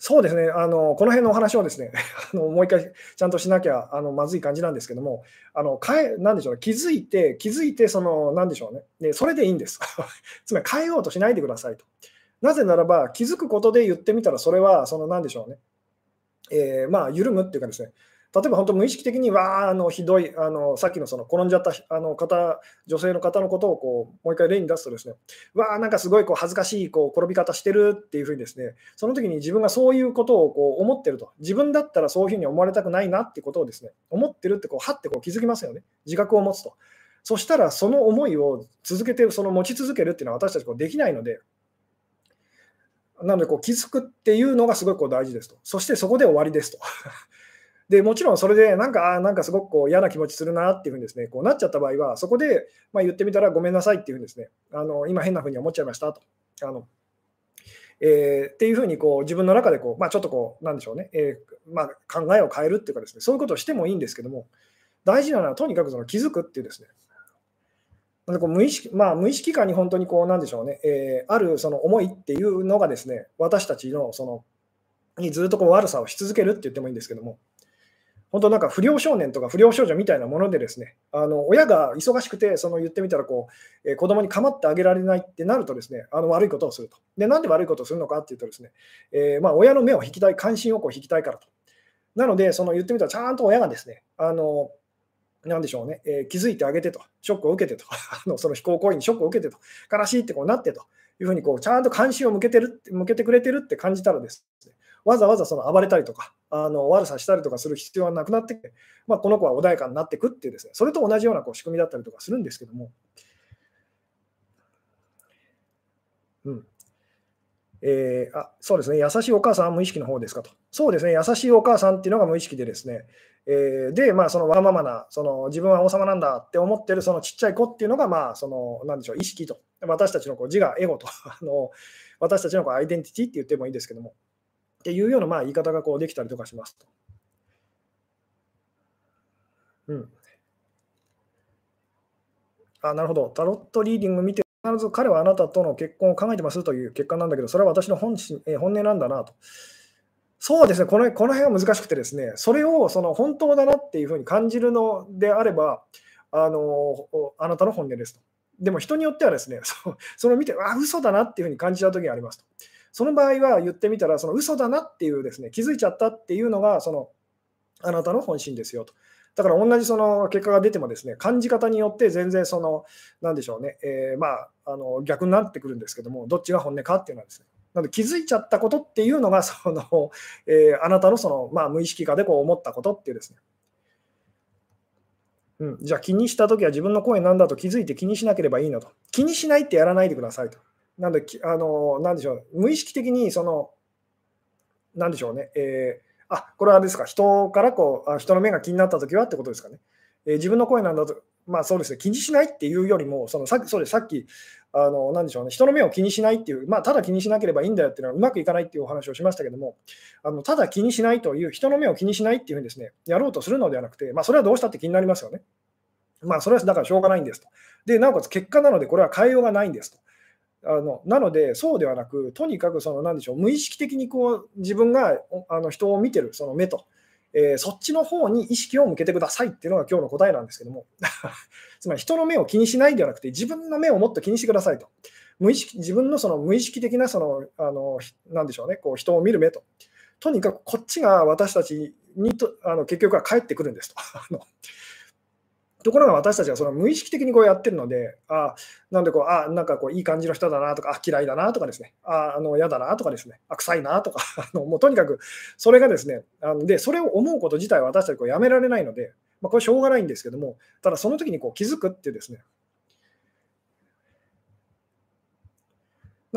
そうですね、あのこの辺のお話をですね あのもう一回ちゃんとしなきゃあのまずい感じなんですけども、あの変えなんでしょう、ね、気づいて、気づいて、そのなんでしょうねで、それでいいんです。つまり変えようとしないでくださいと。なぜならば、気づくことで言ってみたら、それは、そのなんでしょうね、えー、まあ、緩むっていうかですね、例えば本当無意識的に、わあ、のひどいあの、さっきのその転んじゃったあの方、女性の方のことをこうもう一回例に出すとですね、わあ、なんかすごいこう恥ずかしいこう転び方してるっていうふうにですね、その時に自分がそういうことをこう思ってると、自分だったらそういうふうに思われたくないなってことをですね、思ってるってこう、はってこう気づきますよね、自覚を持つと。そしたら、その思いを続けて、その持ち続けるっていうのは私たちこうできないので、なのでこう気づくっていうのがすごいこう大事ですと。そしてそこで終わりですと。でもちろんそれでなんか、なんかすごくこう嫌な気持ちするなっていうふうにですね、こうなっちゃった場合は、そこでまあ言ってみたらごめんなさいっていうふうにですね、あの今変なふうに思っちゃいましたと。あのえー、っていうふうにこう自分の中でこう、まあ、ちょっとこう、なんでしょうね、えー、まあ、考えを変えるっていうかですね、そういうことをしてもいいんですけども、大事なのはとにかくその気づくっていうですね、なんでこう無意識まあ、無意識化に本当にこう、なんでしょうね、えー、あるその思いっていうのがですね、私たちのそのにずっとこう悪さをし続けるって言ってもいいんですけども、本当なんか不良少年とか不良少女みたいなものでですね、あの親が忙しくて、その言ってみたらこう、えー、子供に構ってあげられないってなるとですね、あの悪いことをすると。で、なんで悪いことをするのかっていうとですね、えー、まあ、親の目を引きたい、関心をこう引きたいからと。なので、その言ってみたらちゃんと親がですね、あのなんでしょうね、えー、気づいてあげてと、ショックを受けてと、あのその非行行為にショックを受けてと、悲しいってこうなってというふうにこうちゃんと関心を向けてる向けてくれてるって感じたらですね、わざわざその暴れたりとか、あの悪さしたりとかする必要はなくなって、まあ、この子は穏やかになっていくっていうですね、それと同じようなこう仕組みだったりとかするんですけども、うん。えー、あそうですね、優しいお母さんは無意識の方ですかと。そうですね、優しいお母さんっていうのが無意識でですね、えー、で、まあ、そのわがままな、その自分は王様なんだって思ってるそのちっちゃい子っていうのが、まあ、その、なんでしょう、意識と、私たちのこう自我、エゴと、あの私たちのこうアイデンティティって言ってもいいですけども、っていうようなまあ言い方がこうできたりとかしますと。うん。あ、なるほど。タロットリーディング見て、必ず彼はあなたとの結婚を考えてますという結果なんだけど、それは私の本心え本音なんだなと。そうですねこの、この辺は難しくてですね、それをその本当だなっていうふうに感じるのであれば、あのあなたの本音ですと。でも人によってはですね、そそれを見て、あ、嘘だなっていうふうに感じた時がありますと。その場合は言ってみたら、その嘘だなっていうですね、気づいちゃったっていうのが、そのあなたの本心ですよと。だから同じその結果が出てもですね、感じ方によって全然その、なんでしょうね、えー、まあ、あの逆になってくるんですけども、どっちが本音かっていうのはですね、なので気づいちゃったことっていうのが、そのえー、あなたのその、まあ、無意識化でこう思ったことっていうですね、うん、じゃあ気にしたときは自分の声なんだと気づいて気にしなければいいのと。気にしないってやらないでくださいと。なんで、あの、なんでしょう、無意識的に、その、なんでしょうね、えー、あ、これはあれですか、人からこう、あ人の目が気になったときはってことですかね。えー、自分の声なんだと、まあそうですね、気にしないっていうよりも、そのさっきそうですさっきあの、なんでしょうね、人の目を気にしないっていう、まあ、ただ気にしなければいいんだよっていうのはうまくいかないっていうお話をしましたけども、あのただ気にしないという、人の目を気にしないっていうふうにですね、やろうとするのではなくて、まあ、それはどうしたって気になりますよね。まあ、それはだからしょうがないんですと。で、なおかつ結果なので、これは変えようがないんですと。あのなので、そうではなく、とにかくその、なんでしょう、無意識的にこう自分があの人を見てるその目と、えー、そっちの方に意識を向けてくださいっていうのが今日の答えなんですけども、つまり人の目を気にしないではなくて、自分の目をもっと気にしてくださいと。無意識自分のその無意識的なそのあのなでしょうね、こう人を見る目と。とにかくこっちが私たちにとあの結局は返ってくるんですと。ところが私たちはその無意識的にこうやってるので、あなんでこう、あなんかこういい感じの人だなとか、あ嫌いだなとかですね、ああの嫌だなとかですね、あ臭いなとか。あの、もうとにかくそれがですね、あのでそれを思うこと自体は私たちこうやめられないので、まあ、これしょうがないんですけども、ただその時にこう気づくってですね、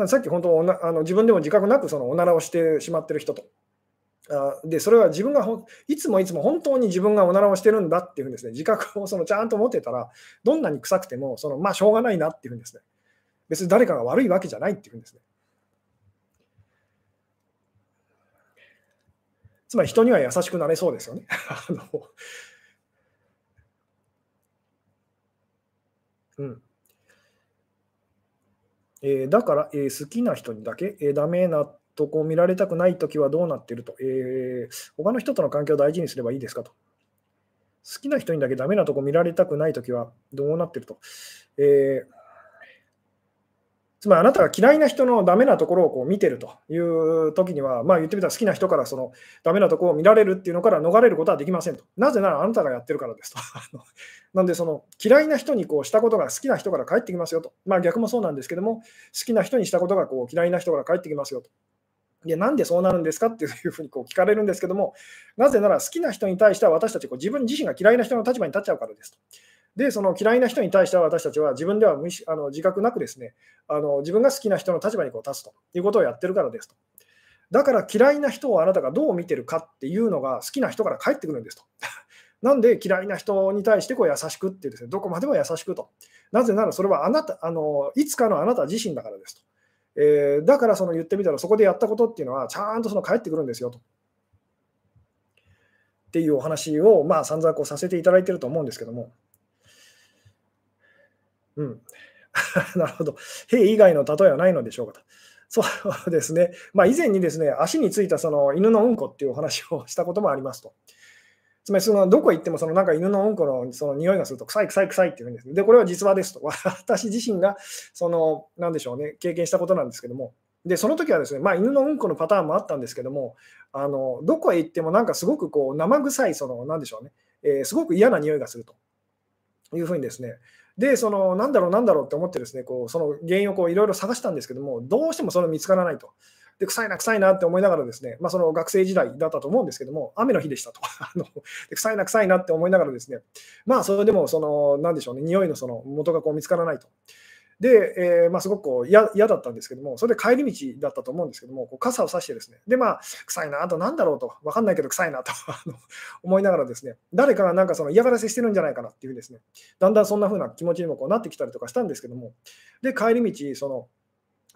さっき本当おなあの自分でも自覚なくそのおならをしてしまってる人と。でそれは自分がいつもいつも本当に自分がおならをしてるんだっていうふうにですね自覚をそのちゃんと持ってたらどんなに臭くてもそのまあしょうがないなっていうふうにですね別に誰かが悪いわけじゃないっていうふうにですねつまり人には優しくなれそうですよね。あのうんえー、だから、えー、好きな人にだけ、えー、ダメなとこう見られたくないときはどうなってると、えー、他の人との関係を大事にすればいいですかと。好きな人にだけダメなとこ見られたくないときはどうなっていると。えーつまりあなたが嫌いな人のダメなところをこう見てるという時には、まあ、言ってみたら好きな人からそのダメなところを見られるっていうのから逃れることはできませんと。なぜならあなたがやってるからですと。なんでその嫌いな人にこうしたことが好きな人から返ってきますよと。まあ逆もそうなんですけども、好きな人にしたことがこう嫌いな人から返ってきますよと。いや、なんでそうなるんですかっていうふうにこう聞かれるんですけども、なぜなら好きな人に対しては私たちこう自分自身が嫌いな人の立場に立っちゃうからですと。で、その嫌いな人に対しては私たちは自分では無あの自覚なくですねあの、自分が好きな人の立場にこう立つということをやってるからですと。だから嫌いな人をあなたがどう見てるかっていうのが好きな人から返ってくるんですと。なんで嫌いな人に対してこう優しくってですね、どこまでも優しくと。なぜならそれはあなた、あのいつかのあなた自身だからですと。えー、だからその言ってみたらそこでやったことっていうのはちゃんとその返ってくるんですよと。っていうお話をまあ散々こうさせていただいてると思うんですけども。うん。なるほど。兵以外の例えはないのでしょうかと。そうですね。まあ、以前にですね、足についたその犬のうんこっていうお話をしたこともありますと。つまり、そのどこ行ってもそのなんか犬のうんこのその匂いがすると、臭い臭い臭いっていうんです。で、これは実話ですと。私自身が、その、なんでしょうね、経験したことなんですけども。で、その時はですね、まあ、犬のうんこのパターンもあったんですけども、あのどこへ行ってもなんかすごくこう生臭い、その、なんでしょうね、えー、すごく嫌な匂いがするというふうにですね、で、その、なんだろう、なんだろうって思ってですね、こう、その原因をこういろいろ探したんですけども、どうしてもそれ見つからないと。で、臭いな、臭いなって思いながらですね、まあ、その学生時代だったと思うんですけども、雨の日でしたと。あので臭いな、臭いなって思いながらですね、まあ、それでも、その、なんでしょうね、匂いのその元がこう見つからないと。で、えー、まあ、すごくこう嫌だったんですけども、それで帰り道だったと思うんですけども、こう傘を差してですね、で、まあ、臭いな、あとなんだろうと、分かんないけど臭いなと 思いながらですね、誰かがなんかその嫌がらせしてるんじゃないかなっていうですね、だんだんそんな風な気持ちにもこうなってきたりとかしたんですけども、で、帰り道、その、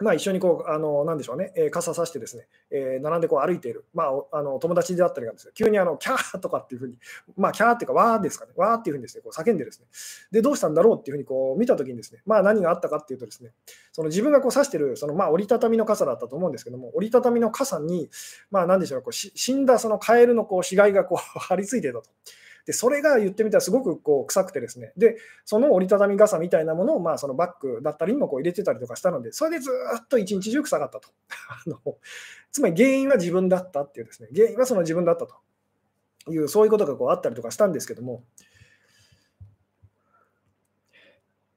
まあ、一緒にこう、あの、なんでしょうね、えー、傘さしてですね、えー、並んでこう歩いている、まあ、あの友達であったりがですね、急にあの、キャーとかっていうふうに、まあ、キャーっていうか、わーですかね、わーっていうふうにですね、こう叫んでですね、で、どうしたんだろうっていうふうにこう見たときにですね、まあ、何があったかっていうとですね、その自分がこう差してる、そのまあ、折りたたみの傘だったと思うんですけども、折りたたみの傘に、まあ、なんでしょう、こう死んだそのカエルのこう死骸がこう 張り付いてたと。でそれが言ってみたらすごくこう臭くてですね、で、その折りたたみ傘みたいなものをまあそのバッグだったりにもこう入れてたりとかしたので、それでずっと一日中臭かったと。あのつまり原因は自分だったっていうですね、原因はその自分だったという、そういうことがこうあったりとかしたんですけども、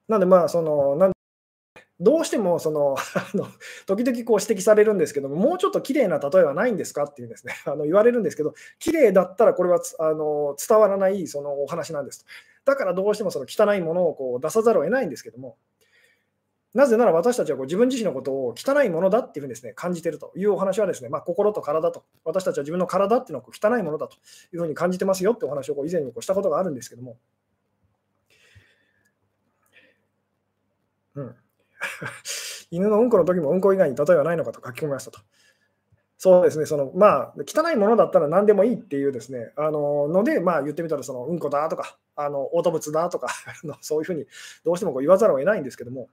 なんでまあ、その、なんどうしてもその 時々こう指摘されるんですけども、もうちょっと綺麗な例えはないんですかっていうですね あの言われるんですけど、綺麗だったらこれはあの伝わらないそのお話なんです。だからどうしてもその汚いものをこう出さざるを得ないんですけども、なぜなら私たちはこう自分自身のことを汚いものだっていうふうにです、ね、感じているというお話はですね、まあ、心と体と、私たちは自分の体っていうのはこう汚いものだというふうに感じてますよってお話をこう以前にこうしたことがあるんですけども、うん、犬のうんこの時もうんこ以外に例えはないのかと書き込みましたと。そうですね、そのまあ、汚いものだったら何でもいいっていうですね、あのので、まあ、言ってみたら、そのうんこだとか、あの嘔吐物だとか そういうふうにどうしてもこう言わざるを得ないんですけども、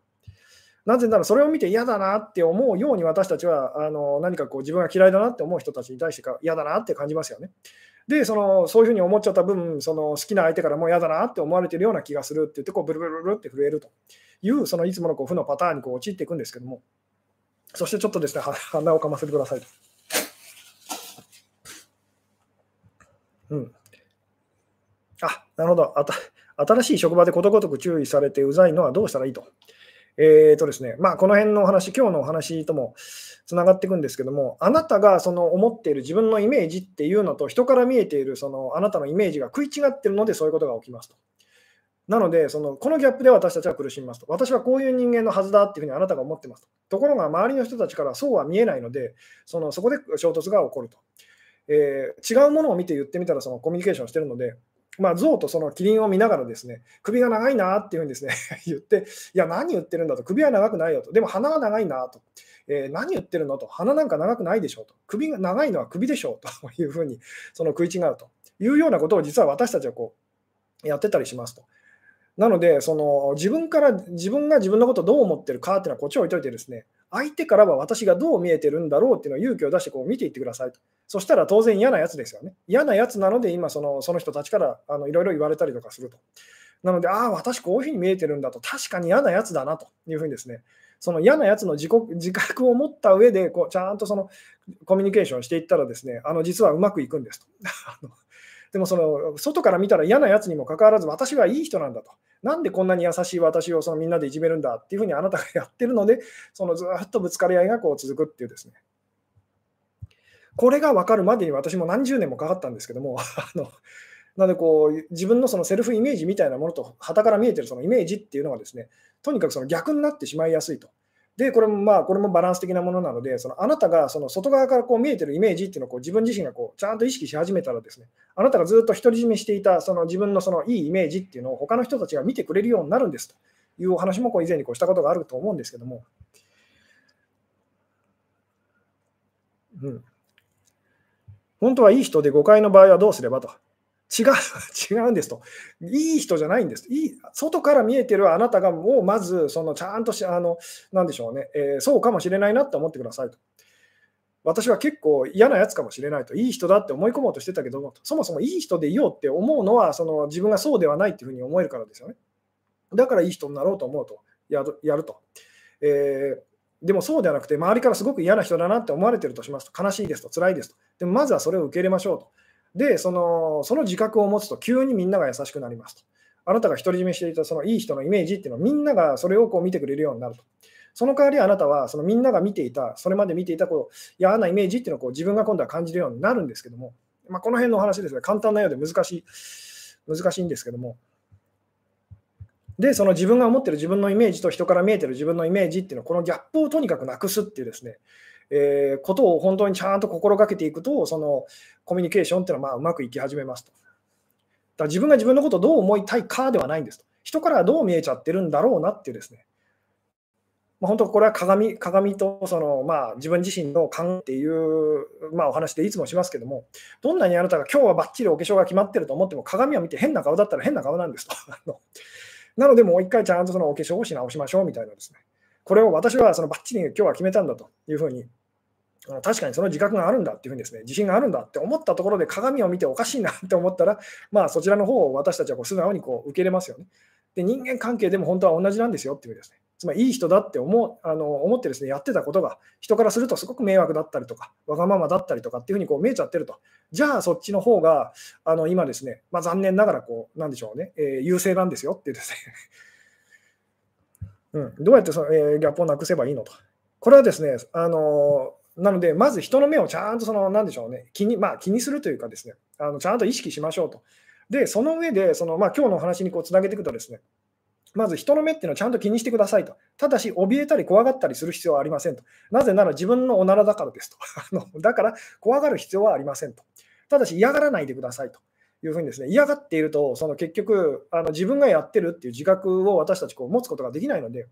なぜならそれを見て嫌だなって思うように私たちはあの何かこう自分が嫌いだなって思う人たちに対してか嫌だなって感じますよね。でその、そういうふうに思っちゃった分、その好きな相手からもう嫌だなって思われてるような気がするって言って、こうブルブルブルって震えるという、そのいつものこう負のパターンにこう陥っていくんですけども、そしてちょっとですね、鼻をかませてくださいと。うん。あ、なるほど。あた新しい職場でことごとく注意されてうざいのはどうしたらいいと。えーとですねまあ、この辺のお話、今日のお話ともつながっていくんですけども、あなたがその思っている自分のイメージっていうのと、人から見えているそのあなたのイメージが食い違ってるので、そういうことが起きますと。なので、そのこのギャップで私たちは苦しみますと。私はこういう人間のはずだっていうふうにあなたが思ってますと。ところが、周りの人たちからそうは見えないので、そのそこで衝突が起こると。えー、違うものを見て言ってみたら、そのコミュニケーションしてるので、まあ、象とそのキリンを見ながらですね、首が長いなっていうふうにですね 言って、いや、何言ってるんだと、首は長くないよと、でも鼻は長いなと、えー、何言ってるのと、鼻なんか長くないでしょうと、首が長いのは首でしょうと いうふうにその食い違うと。いうようなことを実は私たちはこうやってたりしますと。なので、その自分から自分が自分のことをどう思ってるかっていうのはこっちを置いといてですね、相手からは私がどう見えてるんだろうっていうのを勇気を出してこう見ていってくださいと。そしたら当然嫌なやつですよね。嫌なやつなので今そのその人たちからあのいろいろ言われたりとかすると。なので、ああ、私こういうふうに見えてるんだと、確かに嫌なやつだなというふうにですね、その嫌なやつの自己自覚を持った上でこうちゃんとそのコミュニケーションしていったらですね、あの実はうまくいくんですと。でもその外から見たら嫌なやつにもかかわらず私はいい人なんだと。なんでこんなに優しい私をそのみんなでいじめるんだっていうふうにあなたがやってるので、そのずっとぶつかり合いがこう続くっていうですね。これが分かるまでに私も何十年もかかったんですけども、あのなのでこう自分のそのセルフイメージみたいなものと、旗から見えてるそのイメージっていうのがですね、とにかくその逆になってしまいやすいと。で、これもまあ、これもバランス的なものなので、そのあなたがその外側からこう見えてるイメージっていうのをこう自分自身がこうちゃんと意識し始めたらですね、あなたがずっと独り占めしていたその自分のそのいいイメージっていうのを他の人たちが見てくれるようになるんですというお話もこう以前にこうしたことがあると思うんですけども。うん、本当はいい人で誤解の場合はどうすればと。違う、違うんですと。いい人じゃないんです。いい外から見えてるあなたが、もうまず、そのちゃんとし、あの、なんでしょうね、えー、そうかもしれないなって思ってくださいと。私は結構嫌なやつかもしれないと、いい人だって思い込もうとしてたけども、そもそもいい人でいようって思うのは、その自分がそうではないっていうふうに思えるからですよね。だからいい人になろうと思うと、やるやると。えーでもそうではなくて、周りからすごく嫌な人だなって思われてるとしますと、悲しいですと、辛いですと。でもまずはそれを受け入れましょうと。で、そのその自覚を持つと急にみんなが優しくなりますと。あなたが独り占めしていたそのいい人のイメージっていうのはみんながそれをこう見てくれるようになると。その代わりあなたはそのみんなが見ていた、それまで見ていたこう嫌なイメージっていうのをこう自分が今度は感じるようになるんですけども、まあ、この辺のお話ですね、簡単なようで難しい、難しいんですけども。で、その自分が思ってる自分のイメージと人から見えてる自分のイメージっていうのを、このギャップをとにかくなくすっていうですね、えー、ことを本当にちゃんと心がけていくと、そのコミュニケーションっていうのはまあうまくいき始めますと。だから自分が自分のことをどう思いたいかではないんですと。人からはどう見えちゃってるんだろうなってですね。まあ、本当これは鏡鏡とその、まあ、自分自身の勘っていう、まあ、お話でいつもしますけども、どんなにあなたが今日はばっちりお化粧が決まってると思っても、鏡を見て変な顔だったら変な顔なんですと。なので、もう一回ちゃんとそのお化粧をし直しましょうみたいなですね。これを私はそのバッチリ今日は決めたんだというふうに確かにその自覚があるんだっていうふうにですね、自信があるんだって思ったところで鏡を見ておかしいなって思ったら、まあそちらの方を私たちはこう素直にこう受け入れますよね。で、人間関係でも本当は同じなんですよっていうですね。つまりいい人だって思あの思ってですね、やってたことが人からするとすごく迷惑だったりとか、わがままだったりとかっていうふうにこう見えちゃってると。じゃあそっちの方があの今ですね、まあ、残念ながらこう、なんでしょうね、えー、優勢なんですよっていうですね。うん、どうやってその、えー、ギャップをなくせばいいのと。これはですね、あのなので、まず人の目をちゃんとその、なんでしょうね、気に,、まあ、気にするというかですね、あのちゃんと意識しましょうと。で、その上で、そのまあ、今日のお話にこうつなげていくとですね、まず人の目っていうのをちゃんと気にしてくださいと。ただし、怯えたり怖がったりする必要はありませんと。なぜなら自分のおならだからですと。だから、怖がる必要はありませんと。ただし、嫌がらないでくださいというふうにですね、嫌がっていると、その結局、あの自分がやってるっていう自覚を私たちこう持つことができないので、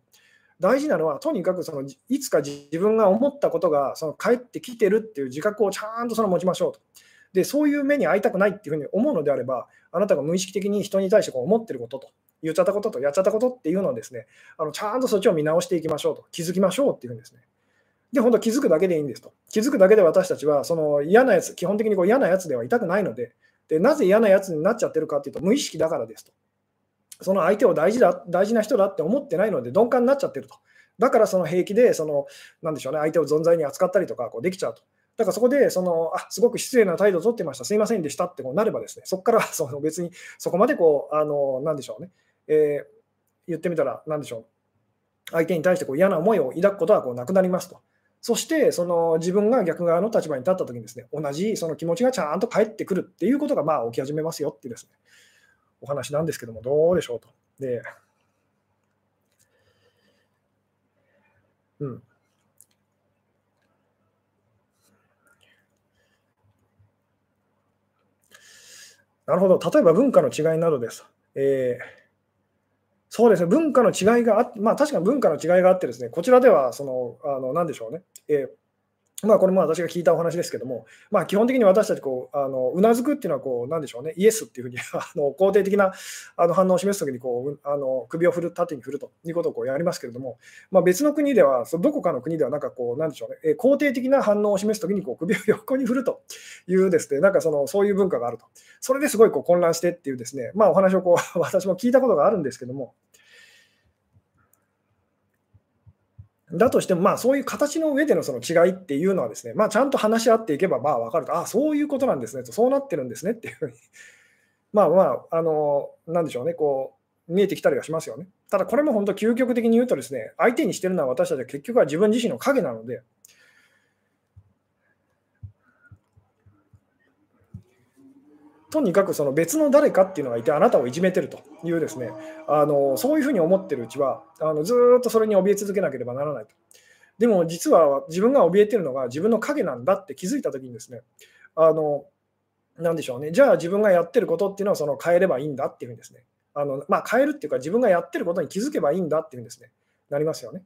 大事なのは、とにかくそのいつか自分が思ったことがその返ってきてるっていう自覚をちゃんとその持ちましょうと。で、そういう目に遭いたくないっていうふうに思うのであれば、あなたが無意識的に人に対してこう思ってることと、言っちゃったこととやっちゃったことっていうのをですね、あのちゃんとそっちを見直していきましょうと、気づきましょうっていうんですね。で、本当気づくだけでいいんですと。気づくだけで私たちは、その嫌なやつ、基本的にこう嫌なやつではいたくないので、でなぜ嫌なやつになっちゃってるかっていうと、無意識だからですと。その相手を大事だ大事な人だって思ってないので、鈍感になっちゃってると。だからその平気で、その、なんでしょうね、相手を存在に扱ったりとかこうできちゃうと。だからそこで、その、あ、すごく失礼な態度を取ってました、すいませんでしたってこうなればですね、そこから その別にそこまでこう、あの、なんでしょうね、えー、言ってみたら、なんでしょう、相手に対してこう嫌な思いを抱くことはこうなくなりますと。そして、その自分が逆側の立場に立ったときにですね、同じその気持ちがちゃんと返ってくるっていうことがまあ起き始めますよっていうですね、お話なんですけども、どうでしょうと。で、うん。なるほど。例えば文化の違いなどです。えー、そうですね、文化の違いがあって、まあ確かに文化の違いがあってですね、こちらでは、その、あの、なんでしょうね。えーまあ、これも私が聞いたお話ですけども、まあ、基本的に私たちこうあのうなずくっていうのはこうなんでしょうね。イエスっていうふうに あの肯定的なあの反応を示すときにこうあの首を振る縦に振るということをこうやりますけれども、まあ、別の国ではそどこかの国ではなんかこうなんでしょうね、え肯定的な反応を示すときにこう首を横に振るというですねなんかそのそういう文化があると。それですごいこう混乱してっていうですねまあお話をこう 私も聞いたことがあるんですけどもだとしても、まあ、そういう形の上でのその違いっていうのはですね、まあ、ちゃんと話し合っていけばまあ分かると、ああ、そういうことなんですねと、そうなってるんですねっていうふうに、まあまあ、あの、なんでしょうね、こう、見えてきたりはしますよね。ただ、これも本当、究極的に言うとですね、相手にしてるのは私たちは結局は自分自身の影なので、とにかくその別の誰かっていうのがいて、あなたをいじめてるというですね、あのそういうふうに思ってるうちはあの、ずっとそれに怯え続けなければならないと。でも実は自分が怯えてるのが自分の影なんだって気づいたときにですね、あのなでしょうね、じゃあ自分がやってることっていうのはその変えればいいんだっていうふうにですね、あのまあ、変えるっていうか自分がやってることに気づけばいいんだっていうふうにですね、なりますよね。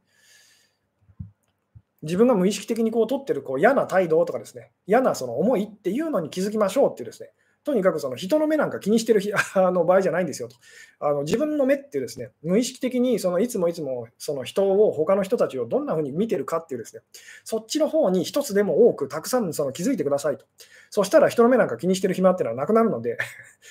自分が無意識的にこう取ってるこう嫌な態度とかですね、嫌なその思いっていうのに気づきましょうっていうですね、とにかくその人の目なんか気にしてる あの場合じゃないんですよと。あの自分の目っていうですね、無意識的にそのいつもいつもその人を、他の人たちをどんな風に見てるかっていうですね、そっちの方に一つでも多くたくさんその気づいてくださいと。そしたら人の目なんか気にしてる暇っていうのはなくなるので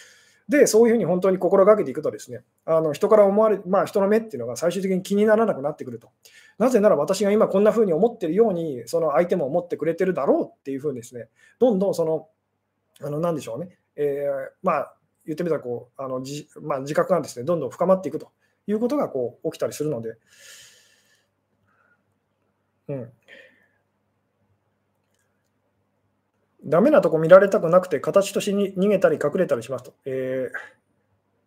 で、そういうふうに本当に心がけていくとですね、あの人から思われまあ人の目っていうのが最終的に気にならなくなってくると。なぜなら私が今こんな風に思ってるように、その相手も思ってくれてるだろうっていうふうにですね、どんどんその、あの何でしょうね、えー、まあ、言ってみたらこうあのじ、まあ、自覚がですねどんどん深まっていくということがこう起きたりするので、うん、ダメなとこ見られたくなくて形としてに逃げたり隠れたりしますと。え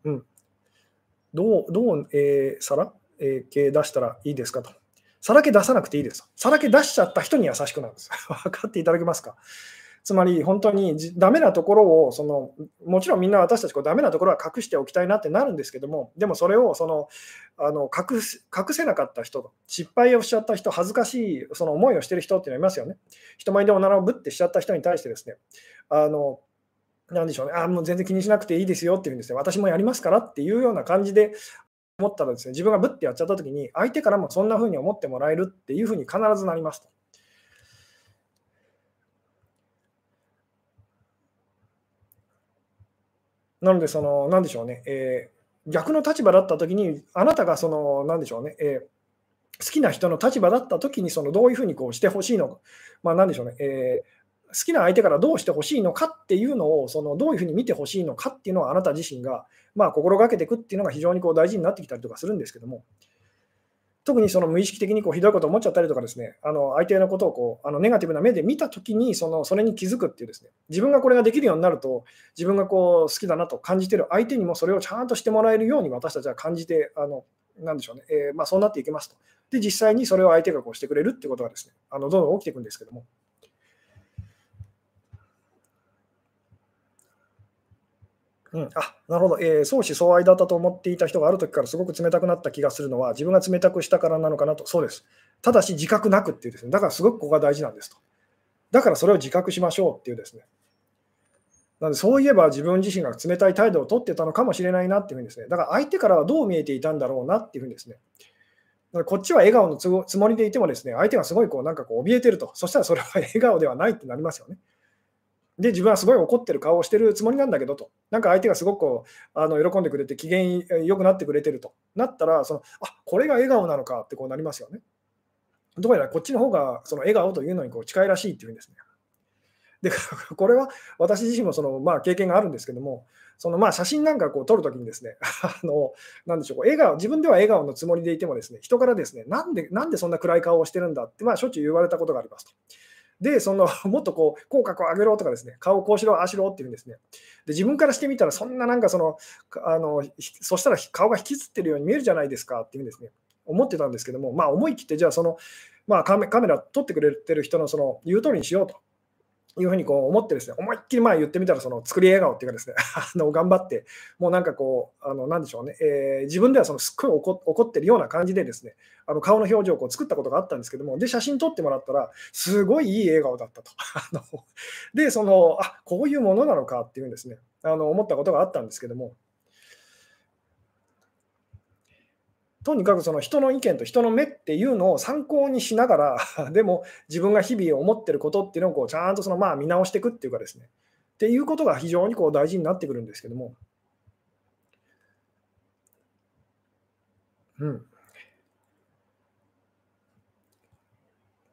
ー、うん、どう、どう、えー、さら、えー、系出したらいいですかと。さらけ出さなくていいです。さらけ出しちゃった人に優しくなるんです。分かっていただけますか？つまり本当にダメなところをそのもちろんみんな私たちこうダメなところは隠しておきたいなってなるんですけどもでもそれをそのあの隠隠せなかった人失敗をしちゃった人恥ずかしいその思いをしてる人っていうのはいますよね人前でおならをぶってしちゃった人に対してですねあのなんでしょうねあもう全然気にしなくていいですよっていうんですね私もやりますからっていうような感じで思ったらですね自分がぶってやっちゃった時に相手からもそんな風に思ってもらえるっていう風に必ずなりますと。なので、その、なんでしょうね、えー、逆の立場だったときに、あなたがその、なんでしょうね、えー、好きな人の立場だったときに、そのどういうふうにこうしてほしいのか、まあ、なんでしょうね、えー、好きな相手からどうしてほしいのかっていうのを、そのどういうふうに見てほしいのかっていうのはあなた自身が、まあ、心がけていくっていうのが非常にこう大事になってきたりとかするんですけども、特にその無意識的にこうひどいことを思っちゃったりとかですね、あの相手のことをこうあのネガティブな目で見たときにその、それに気づくっていうですね、自分がこれができるようになると、自分がこう好きだなと感じている相手にもそれをちゃんとしてもらえるように私たちは感じて、あのなんでしょうね、えー、まあ、そうなっていきますと。で、実際にそれを相手がこうしてくれるってことがですね、あのどんどん起きていくんですけども。うん、あなるほど、えー、相思相愛だったと思っていた人がある時からすごく冷たくなった気がするのは、自分が冷たくしたからなのかなと、そうです。ただし自覚なくっていうですね、だからすごくここが大事なんですと。だからそれを自覚しましょうっていうですね。なのでそういえば自分自身が冷たい態度をとってたのかもしれないなっていうふうにですね、だから相手からはどう見えていたんだろうなっていうふうにですね、こっちは笑顔のつもりでいてもですね、相手がすごいこうなんかこう怯えてると、そしたらそれは笑顔ではないってなりますよね。で、自分はすごい怒ってる顔をしてるつもりなんだけどと、なんか相手がすごくあの喜んでくれて、機嫌良くなってくれてるとなったら、そのあこれが笑顔なのかってこうなりますよね。どうやらこっちの方がその笑顔というのにこう近いらしいっていうんですね。で、これは私自身もその、まあ、経験があるんですけども、そのまあ写真なんかこう撮るときにですね、あのなんでしょう笑顔、自分では笑顔のつもりでいても、ですね人からですねなんでなんでそんな暗い顔をしてるんだって、まあ、しょっちゅう言われたことがありますと。で、その もっとこう口角を上げろとかですね、顔をこうしろ、ああしろっていうんですね。で、自分からしてみたら、そんななんかその、あのそしたら顔が引きつってるように見えるじゃないですかっていうんですね、思ってたんですけども、まあ、思い切って、じゃあその、まあカメ、カメラ撮ってくれてる人のその言う通りにしようと。いうふうにこう思ってですね、思いっきりまあ言ってみたら、その作り笑顔っていうかですね、あの頑張って、もうなんかこう、あのなんでしょうね、えー、自分ではそのすっごい怒怒ってるような感じでですね、あの顔の表情をこう作ったことがあったんですけども、で、写真撮ってもらったら、すごいいい笑顔だったと。あので、その、あこういうものなのかっていうんですね、あの思ったことがあったんですけども、とにかくその人の意見と人の目っていうのを参考にしながら、でも自分が日々思ってることっていうのをこうちゃんとそのまあ見直していくっていうかですね、っていうことが非常にこう大事になってくるんですけども。うん。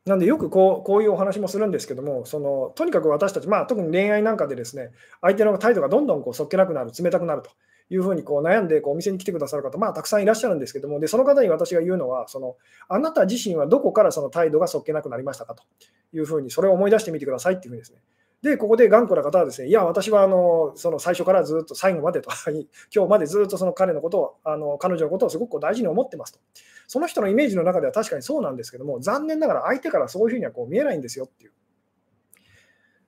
なんでよくこうこういうお話もするんですけども、そのとにかく私たち、まあ、特に恋愛なんかでですね、相手の態度がどんどんこうそっけなくなる、冷たくなると。いうふうにこう悩んでこうお店に来てくださる方、まあ、たくさんいらっしゃるんですけども、でその方に私が言うのはその、あなた自身はどこからその態度がそっけなくなりましたかというふうに、それを思い出してみてくださいっていうふうにですね。で、ここで頑固な方はですね、いや、私はあのその最初からずっと最後までと、今日までずっとその彼のことを、あの彼女のことをすごく大事に思ってますと。その人のイメージの中では確かにそうなんですけども、残念ながら相手からそういうふうにはこう見えないんですよっていう。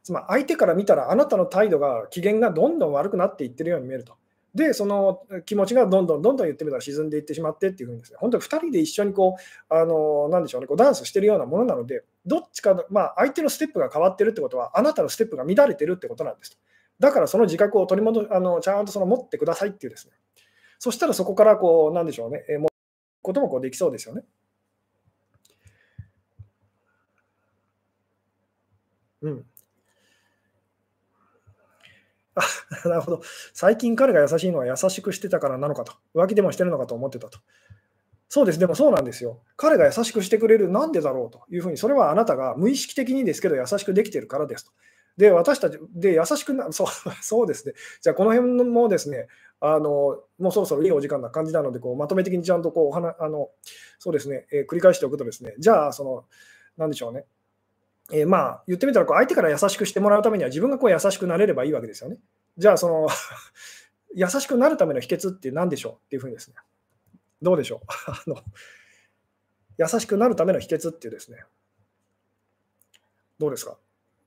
つまり相手から見たらあなたの態度が機嫌がどんどん悪くなっていってるように見えると。で、その気持ちがどんどんどんどん言ってみたら沈んでいってしまってっていうふうにですね、本当に2人で一緒にこう、あの、なんでしょうね、こうダンスしてるようなものなので、どっちか、まあ、相手のステップが変わってるってことは、あなたのステップが乱れてるってことなんです。だからその自覚を取り戻あの、ちゃんとその持ってくださいっていうですね。そしたらそこからこう、なんでしょうね、えー、もこともこうできそうですよね。うん。あ なるほど。最近彼が優しいのは優しくしてたからなのかと。浮気でもしてるのかと思ってたと。そうです。でもそうなんですよ。彼が優しくしてくれる、なんでだろうというふうに、それはあなたが無意識的にですけど優しくできてるからですと。で、私たち、で、優しくな、そうそうですね。じゃあ、この辺もですね、あのもうそろそろいいお時間な感じなので、こうまとめ的にちゃんとこうお話あのそうですね、えー、繰り返しておくとですね、じゃあ、その、なんでしょうね、えー、まあ、言ってみたらこう、相手から優しくしてもらうためには、自分がこう優しくなれればいいわけですよね。じゃあ、その 優しくなるための秘訣って何でしょう？っていうふうにですね、どうでしょう？あの優しくなるための秘訣っていうですね、どうですか？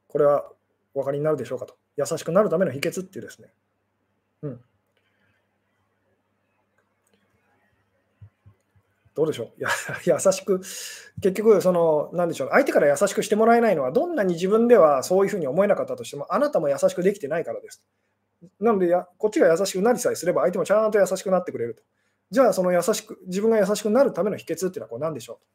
これはお分かりになるでしょうかと。優しくなるための秘訣っていうですね、うん。どうでしょう？や 優しく、結局、その、なんでしょう、相手から優しくしてもらえないのは、どんなに自分ではそういうふうに思えなかったとしても、あなたも優しくできてないからです。なのでや、こっちが優しくなりさえすれば、相手もちゃんと優しくなってくれると。じゃあ、その優しく、自分が優しくなるための秘訣っていうのはこう何でしょう？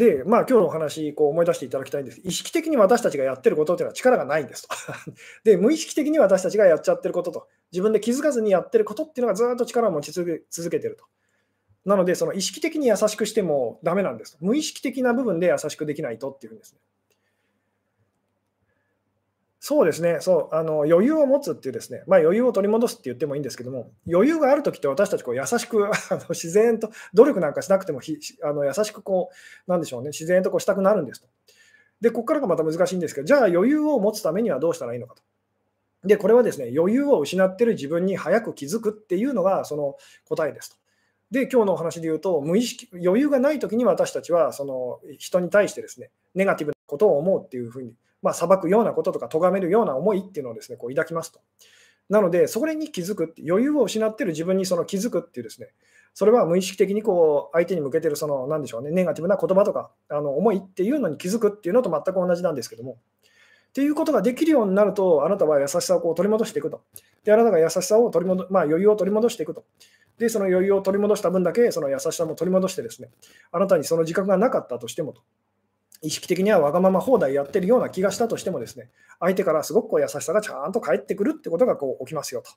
で、まあ、今日のお話、こう思い出していただきたいんです。意識的に私たちがやってることというのは力がないんですと。で、無意識的に私たちがやっちゃってることと、自分で気づかずにやってることっていうのがずっと力を持ち続けてると。なので、その意識的に優しくしてもダメなんです。無意識的な部分で優しくできないとっていうんですね。そうですね、そうあの余裕を持つっていうですね、まあ、余裕を取り戻すって言ってもいいんですけども、余裕があるときって私たちこう優しく 自然と努力なんかしなくてもひあの優しくこう、なんでしょうね、自然とこうしたくなるんですと。で、ここからがまた難しいんですけど、じゃあ余裕を持つためにはどうしたらいいのかと。で、これはですね、余裕を失ってる自分に早く気づくっていうのがその答えですと。で、今日のお話で言うと、無意識、余裕がないときに私たちはその人に対してですね、ネガティブなことを思うっていうふうに、まあ、裁くようなこととか、咎めるような思いっていうのをですね、こう抱きますと。なので、それに気づくって、余裕を失ってる自分にその気づくっていうですね、それは無意識的にこう相手に向けてるその、なんでしょうね、ネガティブな言葉とか、あの思いっていうのに気づくっていうのと全く同じなんですけども、っていうことができるようになると、あなたは優しさをこう取り戻していくと。で、あなたが優しさを取り戻、まあ、余裕を取り戻していくと。で、その余裕を取り戻した分だけ、その優しさも取り戻してですね、あなたにその自覚がなかったとしてもと、意識的にはわがまま放題やってるような気がしたとしてもですね、相手からすごくこう優しさがちゃんと返ってくるってことがこう起きますよと。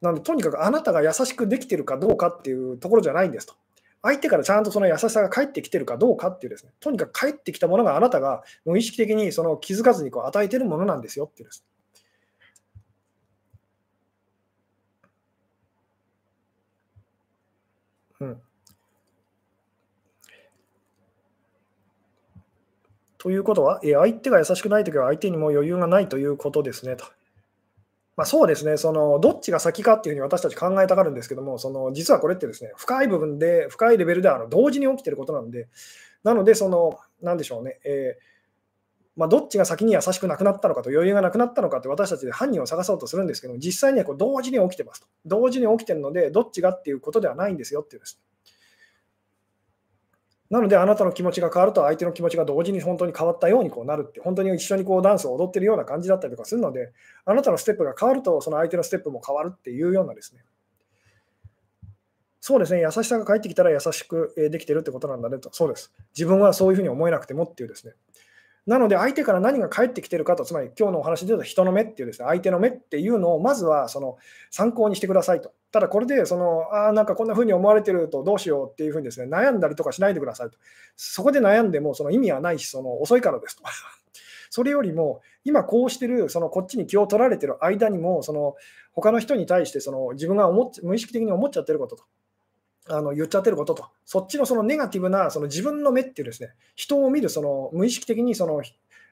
なので、とにかくあなたが優しくできてるかどうかっていうところじゃないんですと。相手からちゃんとその優しさが返ってきてるかどうかっていうですね、とにかく返ってきたものがあなたが無意識的にその気づかずにこう与えてるものなんですよっていうです、ねうん。ということは、え相手が優しくないときは相手にも余裕がないということですねと。まあ、そうですねその、どっちが先かっていうふうに私たち考えたがるんですけども、その実はこれってですね深い部分で、深いレベルであの同時に起きてることなので、なので、その、なんでしょうね、えーまあ、どっちが先に優しくなくなったのかと余裕がなくなったのかって私たちで犯人を探そうとするんですけども、実際にはこう同時に起きてますと。同時に起きてるので、どっちがっていうことではないんですよっていうです。なので、あなたの気持ちが変わると、相手の気持ちが同時に本当に変わったようにこうなるって、本当に一緒にこうダンスを踊ってるような感じだったりとかするので、あなたのステップが変わると、その相手のステップも変わるっていうようなですね、そうですね、優しさが返ってきたら優しくできてるってことなんだねと、そうです。自分はそういうふうに思えなくてもっていうですね、なので、相手から何が返ってきてるかと、つまり今日のお話で言うと人の目っていうですね、相手の目っていうのをまずはその参考にしてくださいと。ただこれでその、ああ、なんかこんな風に思われてるとどうしようっていうふうにですね、悩んだりとかしないでくださいと。そこで悩んでもその意味はないし、その遅いからですと。それよりも、今こうしてる、そのこっちに気を取られてる間にも、その他の人に対してその自分が思っ無意識的に思っちゃってることと、あの言っちゃってることと、そっちのそのネガティブなその自分の目っていうですね、人を見るその無意識的にその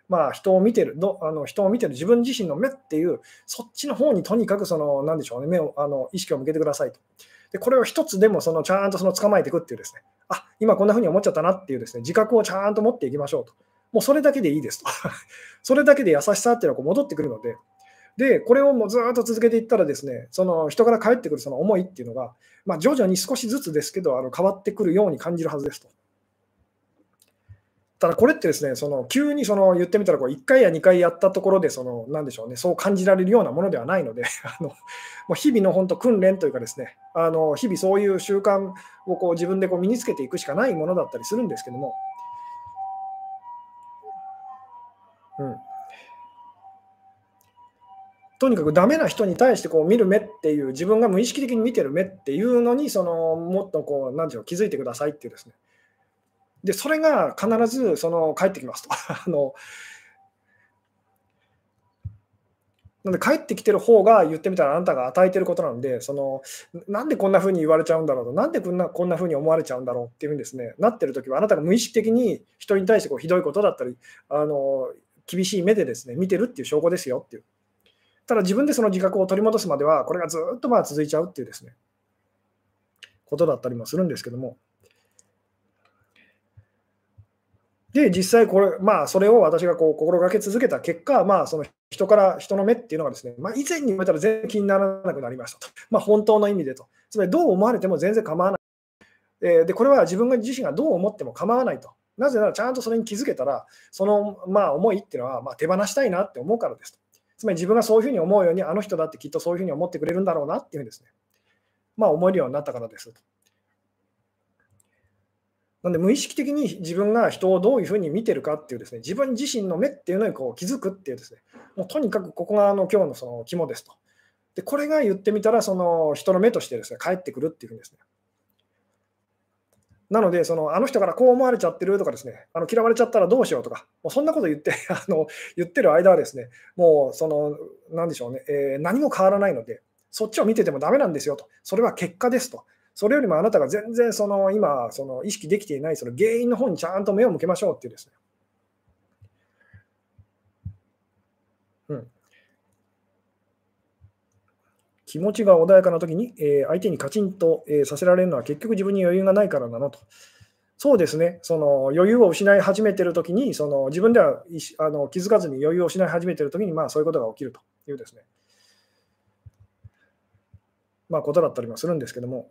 まあ、人を見てるどあの、人を見てる自分自身の目っていう、そっちの方にとにかくその、なんでしょうね、目をあの意識を向けてくださいと。でこれを一つでもそのちゃんとその捕まえていくっていうですね、あ今こんな風に思っちゃったなっていうですね、自覚をちゃんと持っていきましょうと。もうそれだけでいいですと。それだけで優しさっていうのはこう戻ってくるので、で、これをもうずっと続けていったらですね、その人から返ってくるその思いっていうのが、まあ、徐々に少しずつですけど、あの変わってくるように感じるはずですと。ただこれってですね、その急にその言ってみたらこう1回や2回やったところでその、なんでしょうね、そう感じられるようなものではないので、あのもう日々の本当訓練というかですね、あの日々そういう習慣をこう自分でこう身につけていくしかないものだったりするんですけども、うん、とにかくダメな人に対してこう見る目っていう、自分が無意識的に見てる目っていうのに、そのもっとこう、なんていうの、気づいてくださいっていうですね、で、それが必ずその帰ってきますと。あのなので帰ってきてる方が言ってみたらあなたが与えてることなんで、そのなんでこんな風に言われちゃうんだろうと、なんでこんなこんな風に思われちゃうんだろうっていうふうにですね、なってる時はあなたが無意識的に人に対してこうひどいことだったり、あの厳しい目でですね見てるっていう証拠ですよっていう。ただ自分でその自覚を取り戻すまでは、これがずっとまあ続いちゃうっていうですね、ことだったりもするんですけども。で、実際これ、まあ、それを私がこう心がけ続けた結果、まあ、その人から人の目っていうのがですね、まあ、以前に言われたら全然気にならなくなりましたと。まあ、本当の意味でと。つまり、どう思われても全然構わない。え、で、これは自分自身がどう思っても構わないと。なぜなら、ちゃんとそれに気づけたら、その、まあ、思いっていうのは、ま、手放したいなって思うからですと。つまり、自分がそういうふうに思うように、あの人だってきっとそういうふうに思ってくれるんだろうなっていうふうにですね、まあ、思えるようになったからです。なんで無意識的に自分が人をどういうふうに見てるかっていうですね、自分自身の目っていうのにこう気づくっていうですね、もうとにかくここがあの今日のその肝ですと。で、これが言ってみたら、その人の目としてですね、返ってくるっていうふうにですね。なので、そのあの人からこう思われちゃってるとかですね、あの嫌われちゃったらどうしようとか、もうそんなこと言って あの言ってる間はですね、もうその、なんでしょうね、えー、何も変わらないので、そっちを見ててもダメなんですよと、それは結果ですと。それよりもあなたが全然その今その意識できていないその原因の方にちゃんと目を向けましょうっていうですね。気持ちが穏やかな時に、えー、相手にカチンと、えー、させられるのは結局自分に余裕がないからなのと。そうですね、その余裕を失い始めてるときに、その自分ではあの気づかずに余裕を失い始めてるときに、まあ、そういうことが起きるというですね、まあ、ことだったりもするんですけども、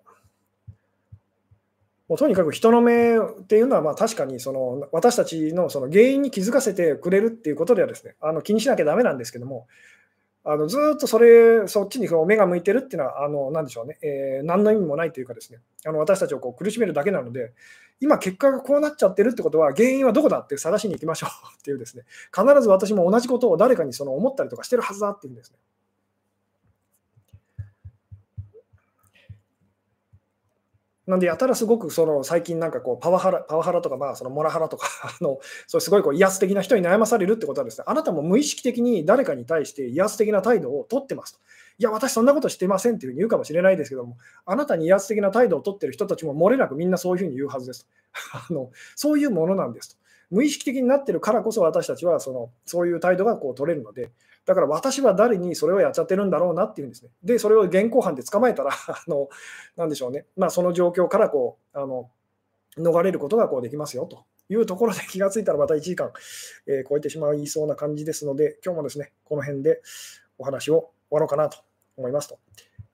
もうとにかく人の目っていうのは、まあ、確かにその私たちのその原因に気づかせてくれるっていうことではですね、あの気にしなきゃだめなんですけども、あのずっとそれ、そっちに目が向いてるっていうのは、あのなんでしょうね、えー、何の意味もないというかですね、あの私たちをこう苦しめるだけなので、今結果がこうなっちゃってるってことは、原因はどこだって探しに行きましょうっていうですね、必ず私も同じことを誰かにその思ったりとかしてるはずだっていうんですね。なんで、やたらすごくその最近なんかこうパワハラパワハラとか、まあ、そのモラハラとか の、そうすごいこう威圧的な人に悩まされるってことはですね、あなたも無意識的に誰かに対して威圧的な態度を取ってますと。いや、私そんなことしてませんっていうふうに言うかもしれないですけども、あなたに威圧的な態度を取ってる人たちも漏れなくみんなそういうふうに言うはずです。あのそういうものなんですと。無意識的になってるからこそ私たちはそのそういう態度がこう取れるので、だから私は誰にそれをやっちゃってるんだろうなっていうんですね。で、それを現行犯で捕まえたら、あのなんでしょうね、まあ、その状況からこうあの逃れることがこうできますよというところで気がついたらまた1時間、えー、超えてしまいそうな感じですので、今日もですね、この辺でお話を終わろうかなと思いますと。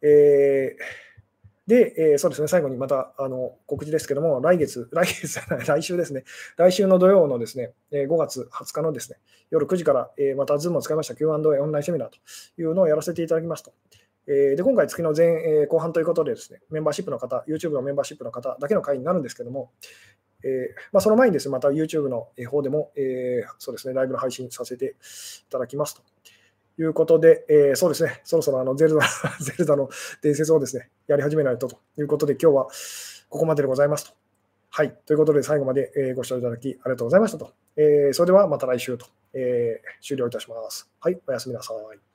えーで、えー、そうですね、最後にまたあの告知ですけども、来月、来月じゃない、来週ですね、来週の土曜のですね、え5月20日のですね、夜9時から、えー、また Zoom を使いました Q&A オンラインセミナーというのをやらせていただきますと。えー、で今回、月の前、えー、後半ということでですね、メンバーシップの方、YouTube のメンバーシップの方だけの会になるんですけども、えーまあ、その前にですね、また YouTube の方でも、えー、そうですね、ライブの配信させていただきますと。いうことで、えー、そうですね、そろそろあのゼルダ ゼルダの伝説をですね、やり始めないとということで、今日はここまででございますと。はい。ということで、最後までご視聴いただきありがとうございましたと。えー、それではまた来週と、え、終了いたします。はい。おやすみなさい。